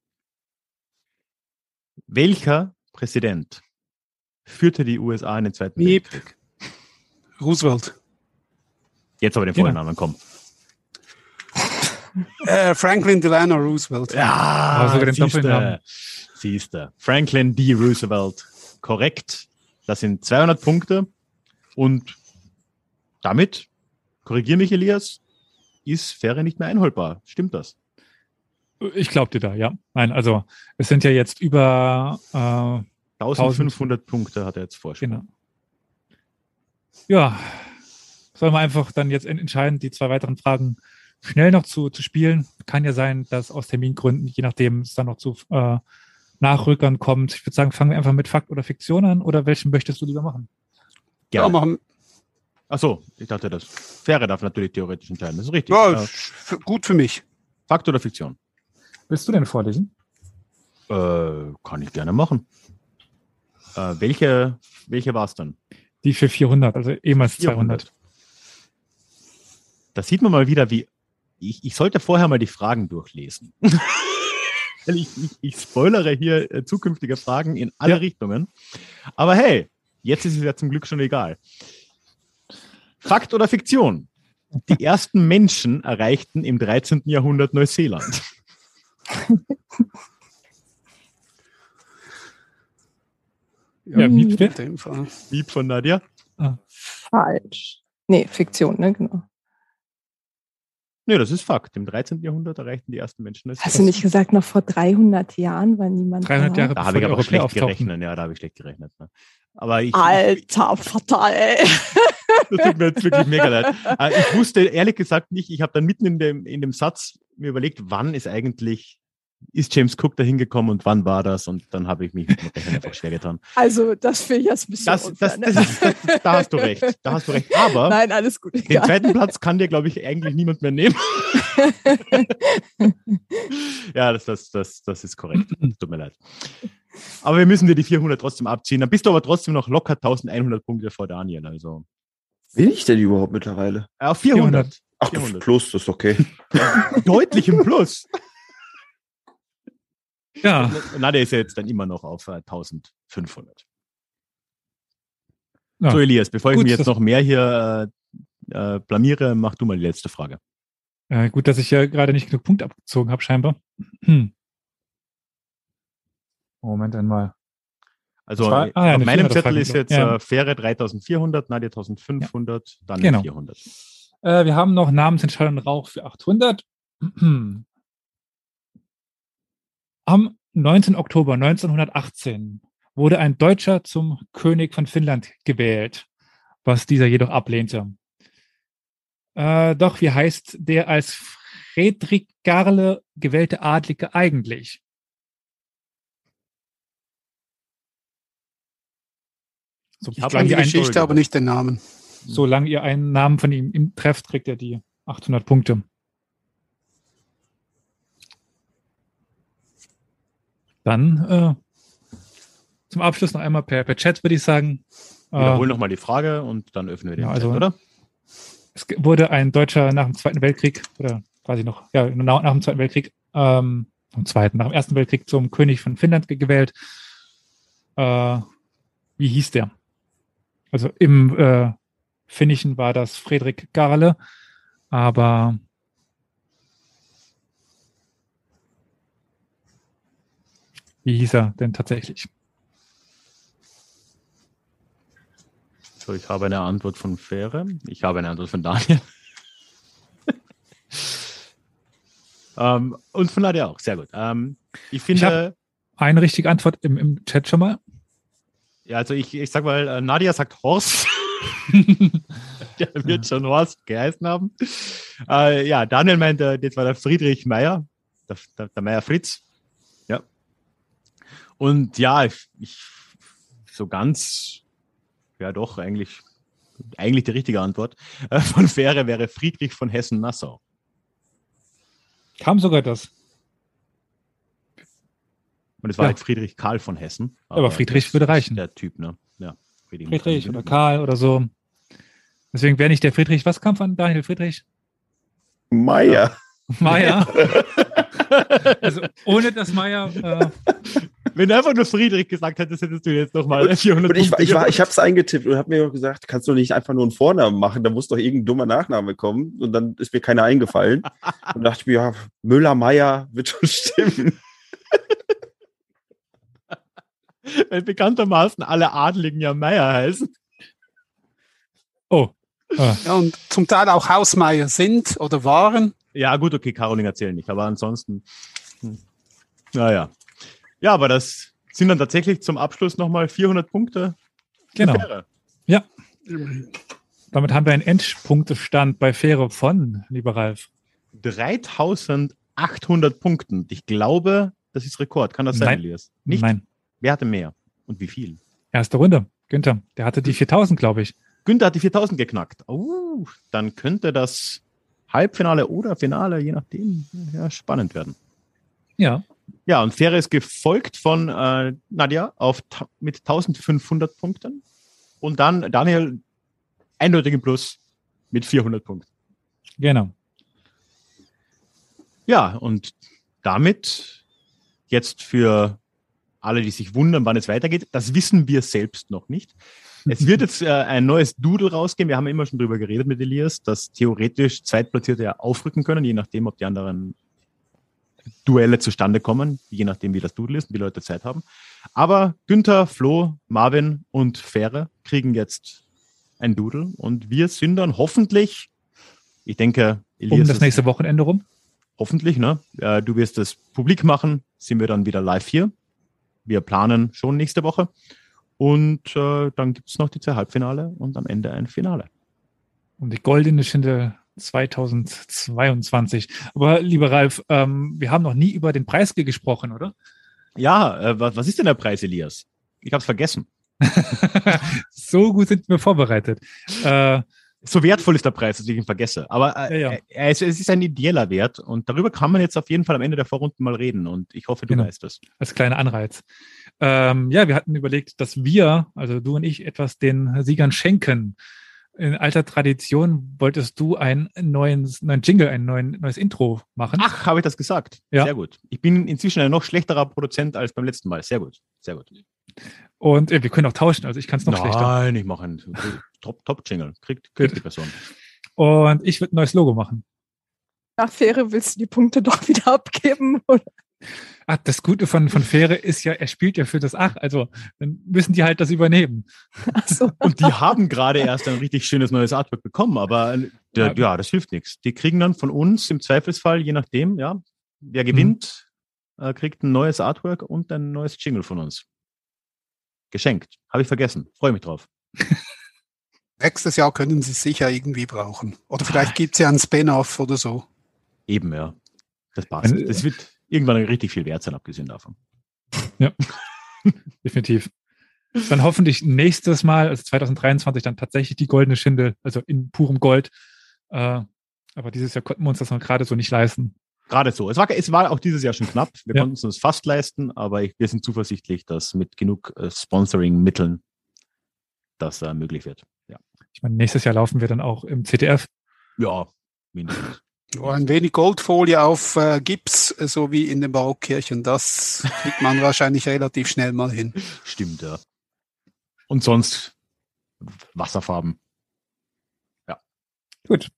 Welcher Präsident führte die USA in den Zweiten Miep. Weltkrieg? Roosevelt. Jetzt aber den vollen genau. Komm. Äh, Franklin Delano Roosevelt. Ja, also den siehste, siehste. Franklin D. Roosevelt. Korrekt. Das sind 200 Punkte. Und damit korrigiere mich, Elias, ist Fähre nicht mehr einholbar. Stimmt das? Ich glaube dir da, ja. Nein, also es sind ja jetzt über äh, 1500 Punkte hat er jetzt Vorsprung. Genau. Ja, sollen wir einfach dann jetzt entscheiden, die zwei weiteren Fragen schnell noch zu, zu spielen. Kann ja sein, dass aus Termingründen, je nachdem es dann noch zu äh, Nachrückern kommt. Ich würde sagen, fangen wir einfach mit Fakt oder Fiktion an oder welchen möchtest du lieber machen? Ja, machen, Ach so, ich dachte, das Fähre darf natürlich theoretisch entscheiden. Das ist richtig. Ja, ja. gut für mich. Fakt oder Fiktion? Willst du denn vorlesen? Äh, kann ich gerne machen. Äh, welche welche war es dann? Die für 400, also ehemals 400. 200. Da sieht man mal wieder, wie ich, ich sollte vorher mal die Fragen durchlesen. ich, ich, ich spoilere hier äh, zukünftige Fragen in alle ja. Richtungen. Aber hey, jetzt ist es ja zum Glück schon egal. Fakt oder Fiktion? Die ersten Menschen erreichten im 13. Jahrhundert Neuseeland. ja, Miep, Miep von Nadja. Ah. Falsch. Nee, Fiktion, ne, genau. Nee, das ist Fakt. Im 13. Jahrhundert erreichten die ersten Menschen Neuseeland. Hast du nicht gesagt, noch vor 300 Jahren war niemand 300 Jahre Da habe ich aber schlecht gerechnet. Ja, da habe ich schlecht gerechnet. Ne? Aber ich, Alter, fatal. Das tut mir jetzt wirklich mega leid. Äh, ich wusste ehrlich gesagt nicht, ich habe dann mitten in dem, in dem Satz mir überlegt, wann ist eigentlich ist James Cook da hingekommen und wann war das? Und dann habe ich mich mit dem Rechnen einfach schwer getan. Also, das finde ich jetzt ein bisschen. Das, unfair, das, ne? das, das, da hast du recht. Da hast du recht. Aber Nein, alles gut. Den zweiten Platz kann dir, glaube ich, eigentlich niemand mehr nehmen. ja, das, das, das, das ist korrekt. Tut mir leid. Aber wir müssen dir die 400 trotzdem abziehen. Dann bist du aber trotzdem noch locker 1100 Punkte vor Daniel. Also. Will ich denn überhaupt mittlerweile? Auf 400. 400. Ach, 400. plus, das ist okay. Deutlich im Plus. Ja. Na, der ist ja jetzt dann immer noch auf äh, 1500. Ja. So, Elias, bevor ich Gut, mir jetzt noch mehr hier äh, äh, blamiere, mach du mal die letzte Frage. Äh, gut, dass ich ja gerade nicht genug Punkte abgezogen habe, scheinbar. Hm. Moment einmal. Also war, ah, ja, auf meinem Zettel ist jetzt ja. äh, Fähre 3400, Nadia 1500, ja. dann genau. 400. Äh, wir haben noch Namensentscheidung Rauch für 800. Am 19. Oktober 1918 wurde ein Deutscher zum König von Finnland gewählt, was dieser jedoch ablehnte. Äh, doch wie heißt der als Friedrich Garle gewählte Adlige eigentlich? So, ich habe die Geschichte, aber nicht den Namen. Solange ihr einen Namen von ihm im trefft, kriegt er die 800 Punkte. Dann äh, zum Abschluss noch einmal per, per Chat, würde ich sagen. Wiederholen äh, nochmal die Frage und dann öffnen wir den ja, also, Chat, oder? Es wurde ein Deutscher nach dem Zweiten Weltkrieg, oder quasi noch, ja, nach, nach dem Zweiten Weltkrieg, ähm, am Zweiten, nach dem Ersten Weltkrieg zum König von Finnland gewählt. Äh, wie hieß der? Also im äh, Finnischen war das Friedrich Garle, aber wie hieß er denn tatsächlich? So, ich habe eine Antwort von Fähre. Ich habe eine Antwort von Daniel. ähm, und von Nadia auch. Sehr gut. Ähm, ich finde. Ich eine richtige Antwort im, im Chat schon mal. Ja, also ich, ich sag mal, äh, Nadia sagt Horst. der wird schon Horst geheißen haben. Äh, ja, Daniel meint, äh, das war der Friedrich Meyer, der, der, der Meyer Fritz. Und ja, ich, ich, so ganz, ja doch, eigentlich, eigentlich die richtige Antwort äh, von Fähre wäre Friedrich von Hessen-Nassau. Kam sogar das. Und es war ja. halt Friedrich Karl von Hessen. Aber, aber Friedrich würde reichen. Der Typ, ne? Ja. Friedrich, Friedrich oder Karl oder so. Deswegen wäre nicht der Friedrich, was kam von Daniel Friedrich? Meier. Meier. also ohne dass Meier. Äh, Wenn du einfach nur Friedrich gesagt hättest, hättest du jetzt nochmal 400 und ich, ich, war, ich habe es eingetippt und habe mir gesagt, kannst du nicht einfach nur einen Vornamen machen, da muss doch irgendein dummer Nachname kommen. Und dann ist mir keiner eingefallen. und dachte ich mir, ja, Müller, Meier wird schon stimmen. Weil bekanntermaßen alle Adligen ja Meier heißen. Oh. Ah. Ja, und zum Teil auch Hausmeier sind oder waren. Ja, gut, okay, Caroline erzählen nicht, aber ansonsten. Hm. Naja. Ja, aber das sind dann tatsächlich zum Abschluss nochmal 400 Punkte. Genau. Ja. Damit haben wir einen Endpunktestand bei Fähre von, lieber Ralf. 3800 Punkten. Ich glaube, das ist Rekord. Kann das sein, Nein. Elias? Nicht? Nein. Wer hatte mehr? Und wie viel? Erste Runde. Günther. Der hatte die 4000, glaube ich. Günther hat die 4000 geknackt. Oh, dann könnte das Halbfinale oder Finale, je nachdem, ja, spannend werden. Ja. Ja, und Fähre ist gefolgt von äh, Nadja auf, mit 1500 Punkten. Und dann Daniel eindeutig im Plus mit 400 Punkten. Genau. Ja, und damit jetzt für alle, die sich wundern, wann es weitergeht, das wissen wir selbst noch nicht. Es wird jetzt äh, ein neues Doodle rausgehen. Wir haben immer schon drüber geredet mit Elias, dass theoretisch Zweitplatzierte ja aufrücken können, je nachdem, ob die anderen Duelle zustande kommen, je nachdem, wie das Doodle ist und wie Leute Zeit haben. Aber Günther, Flo, Marvin und Fähre kriegen jetzt ein Doodle und wir sind dann hoffentlich, ich denke, Elias. Um das nächste Wochenende rum? Hoffentlich, ne? Du wirst es publik machen, sind wir dann wieder live hier. Wir planen schon nächste Woche. Und äh, dann gibt es noch die zwei Halbfinale und am Ende ein Finale. Um die goldene Schinde 2022. Aber lieber Ralf, ähm, wir haben noch nie über den Preis gesprochen, oder? Ja, äh, was, was ist denn der Preis, Elias? Ich habe es vergessen. so gut sind wir vorbereitet. Äh, so wertvoll ist der Preis, dass ich ihn vergesse. Aber äh, ja, ja. Äh, es, es, ist ein ideeller Wert und darüber kann man jetzt auf jeden Fall am Ende der Vorrunden mal reden und ich hoffe, du genau. weißt das. Als kleiner Anreiz. Ähm, ja, wir hatten überlegt, dass wir, also du und ich, etwas den Siegern schenken. In alter Tradition wolltest du einen neuen, neuen Jingle, ein neuen, neues Intro machen. Ach, habe ich das gesagt? Ja. Sehr gut. Ich bin inzwischen ein noch schlechterer Produzent als beim letzten Mal. Sehr gut, sehr gut. Und äh, wir können auch tauschen, also ich kann es noch Nein, schlechter. Nein, ich mache einen Top-Jingle. Top kriegt, kriegt die Person. Und ich würde ein neues Logo machen. Nach Fähre willst du die Punkte doch wieder abgeben, oder? Ach, das Gute von, von Fähre ist ja, er spielt ja für das Ach, also dann müssen die halt das übernehmen. So. Und die haben gerade erst ein richtig schönes neues Artwork bekommen, aber äh, der, ja. ja. das hilft nichts. Die kriegen dann von uns im Zweifelsfall, je nachdem, ja, wer gewinnt, mhm. äh, kriegt ein neues Artwork und ein neues Jingle von uns. Geschenkt. Habe ich vergessen. Freue mich drauf. Nächstes Jahr können Sie es sicher irgendwie brauchen. Oder vielleicht ah. gibt es ja einen Spin-off oder so. Eben, ja. Das passt. Das wird irgendwann richtig viel wert sein, abgesehen davon. Ja, definitiv. Dann hoffentlich nächstes Mal, also 2023, dann tatsächlich die goldene Schindel, also in purem Gold. Äh, aber dieses Jahr konnten wir uns das noch gerade so nicht leisten. Gerade so. Es war, es war auch dieses Jahr schon knapp. Wir ja. konnten es uns fast leisten, aber ich, wir sind zuversichtlich, dass mit genug äh, Sponsoring-Mitteln das äh, möglich wird. Ja. Ich meine, nächstes Jahr laufen wir dann auch im CTF. Ja, mindestens. Oh, ein wenig Goldfolie auf äh, Gips, so wie in den Baukirchen. Das kriegt man wahrscheinlich relativ schnell mal hin. Stimmt, ja. Und sonst Wasserfarben. Ja. Gut.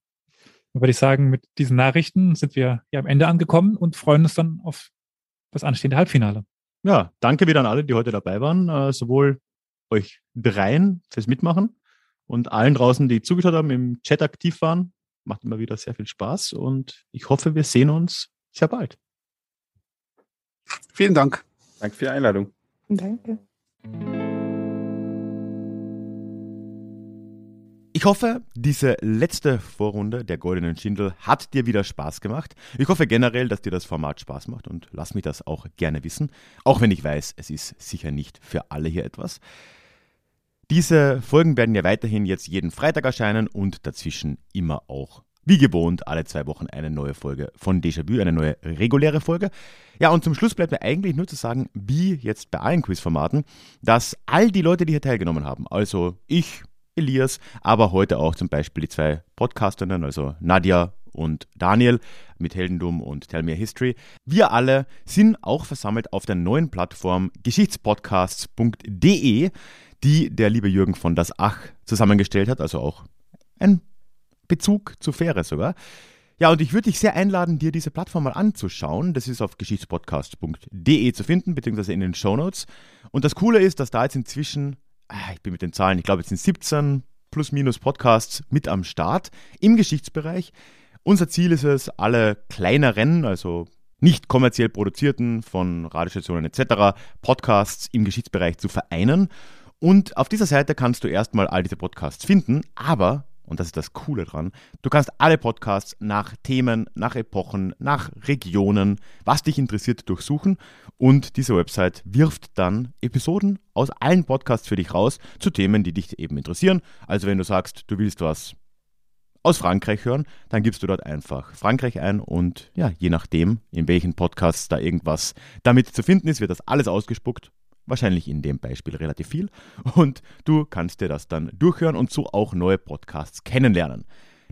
Dann würde ich sagen, mit diesen Nachrichten sind wir hier am Ende angekommen und freuen uns dann auf das anstehende Halbfinale. Ja, danke wieder an alle, die heute dabei waren. Äh, sowohl euch dreien fürs Mitmachen und allen draußen, die zugeschaut haben, im Chat aktiv waren. Macht immer wieder sehr viel Spaß und ich hoffe, wir sehen uns sehr bald. Vielen Dank. Danke für die Einladung. Danke. Ich hoffe, diese letzte Vorrunde der Goldenen Schindel hat dir wieder Spaß gemacht. Ich hoffe generell, dass dir das Format Spaß macht und lass mich das auch gerne wissen, auch wenn ich weiß, es ist sicher nicht für alle hier etwas. Diese Folgen werden ja weiterhin jetzt jeden Freitag erscheinen und dazwischen immer auch wie gewohnt, alle zwei Wochen eine neue Folge von Déjà-vu, eine neue reguläre Folge. Ja, und zum Schluss bleibt mir eigentlich nur zu sagen, wie jetzt bei allen Quizformaten, dass all die Leute, die hier teilgenommen haben, also ich, Elias, aber heute auch zum Beispiel die zwei Podcasterinnen, also Nadja und Daniel mit Heldendum und Tell Me a History. Wir alle sind auch versammelt auf der neuen Plattform geschichtspodcasts.de, die der liebe Jürgen von Das Ach zusammengestellt hat, also auch ein Bezug zu Fähre sogar. Ja, und ich würde dich sehr einladen, dir diese Plattform mal anzuschauen. Das ist auf geschichtspodcast.de zu finden, beziehungsweise in den Show Notes. Und das Coole ist, dass da jetzt inzwischen Ah, ich bin mit den Zahlen, ich glaube, es sind 17 plus minus Podcasts mit am Start im Geschichtsbereich. Unser Ziel ist es, alle kleineren, also nicht kommerziell produzierten von Radiostationen etc. Podcasts im Geschichtsbereich zu vereinen. Und auf dieser Seite kannst du erstmal all diese Podcasts finden, aber und das ist das Coole dran, du kannst alle Podcasts nach Themen, nach Epochen, nach Regionen, was dich interessiert, durchsuchen und diese Website wirft dann Episoden aus allen Podcasts für dich raus zu Themen, die dich eben interessieren. Also wenn du sagst, du willst was aus Frankreich hören, dann gibst du dort einfach Frankreich ein und ja, je nachdem, in welchen Podcasts da irgendwas damit zu finden ist, wird das alles ausgespuckt wahrscheinlich in dem Beispiel relativ viel. Und du kannst dir das dann durchhören und so auch neue Podcasts kennenlernen.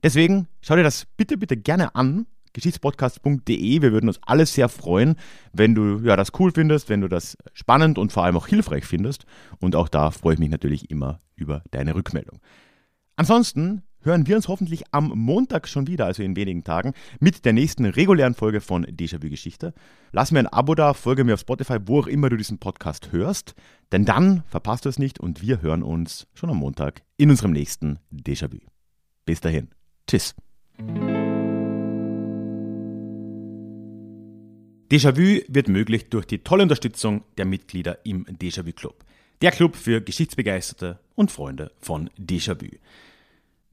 Deswegen schau dir das bitte, bitte gerne an. Geschichtspodcast.de. Wir würden uns alle sehr freuen, wenn du ja, das cool findest, wenn du das spannend und vor allem auch hilfreich findest. Und auch da freue ich mich natürlich immer über deine Rückmeldung. Ansonsten hören wir uns hoffentlich am Montag schon wieder, also in wenigen Tagen, mit der nächsten regulären Folge von Déjà-vu Geschichte. Lass mir ein Abo da, folge mir auf Spotify, wo auch immer du diesen Podcast hörst, denn dann verpasst du es nicht und wir hören uns schon am Montag in unserem nächsten Déjà-vu. Bis dahin. Tschüss. Déjà-vu wird möglich durch die tolle Unterstützung der Mitglieder im Déjà-vu Club. Der Club für Geschichtsbegeisterte und Freunde von Déjà-vu.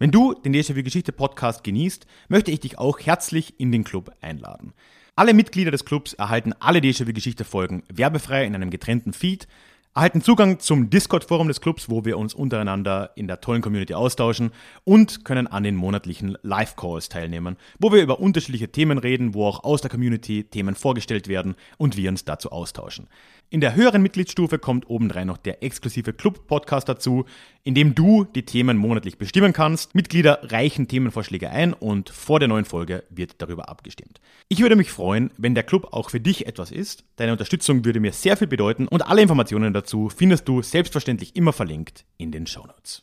Wenn du den Déjà-vu Geschichte Podcast genießt, möchte ich dich auch herzlich in den Club einladen. Alle Mitglieder des Clubs erhalten alle Déjà-vu Geschichte Folgen werbefrei in einem getrennten Feed erhalten Zugang zum Discord-Forum des Clubs, wo wir uns untereinander in der tollen Community austauschen und können an den monatlichen Live-Calls teilnehmen, wo wir über unterschiedliche Themen reden, wo auch aus der Community Themen vorgestellt werden und wir uns dazu austauschen. In der höheren Mitgliedsstufe kommt obendrein noch der exklusive Club-Podcast dazu, in dem du die Themen monatlich bestimmen kannst. Mitglieder reichen Themenvorschläge ein und vor der neuen Folge wird darüber abgestimmt. Ich würde mich freuen, wenn der Club auch für dich etwas ist. Deine Unterstützung würde mir sehr viel bedeuten und alle Informationen dazu findest du selbstverständlich immer verlinkt in den Shownotes.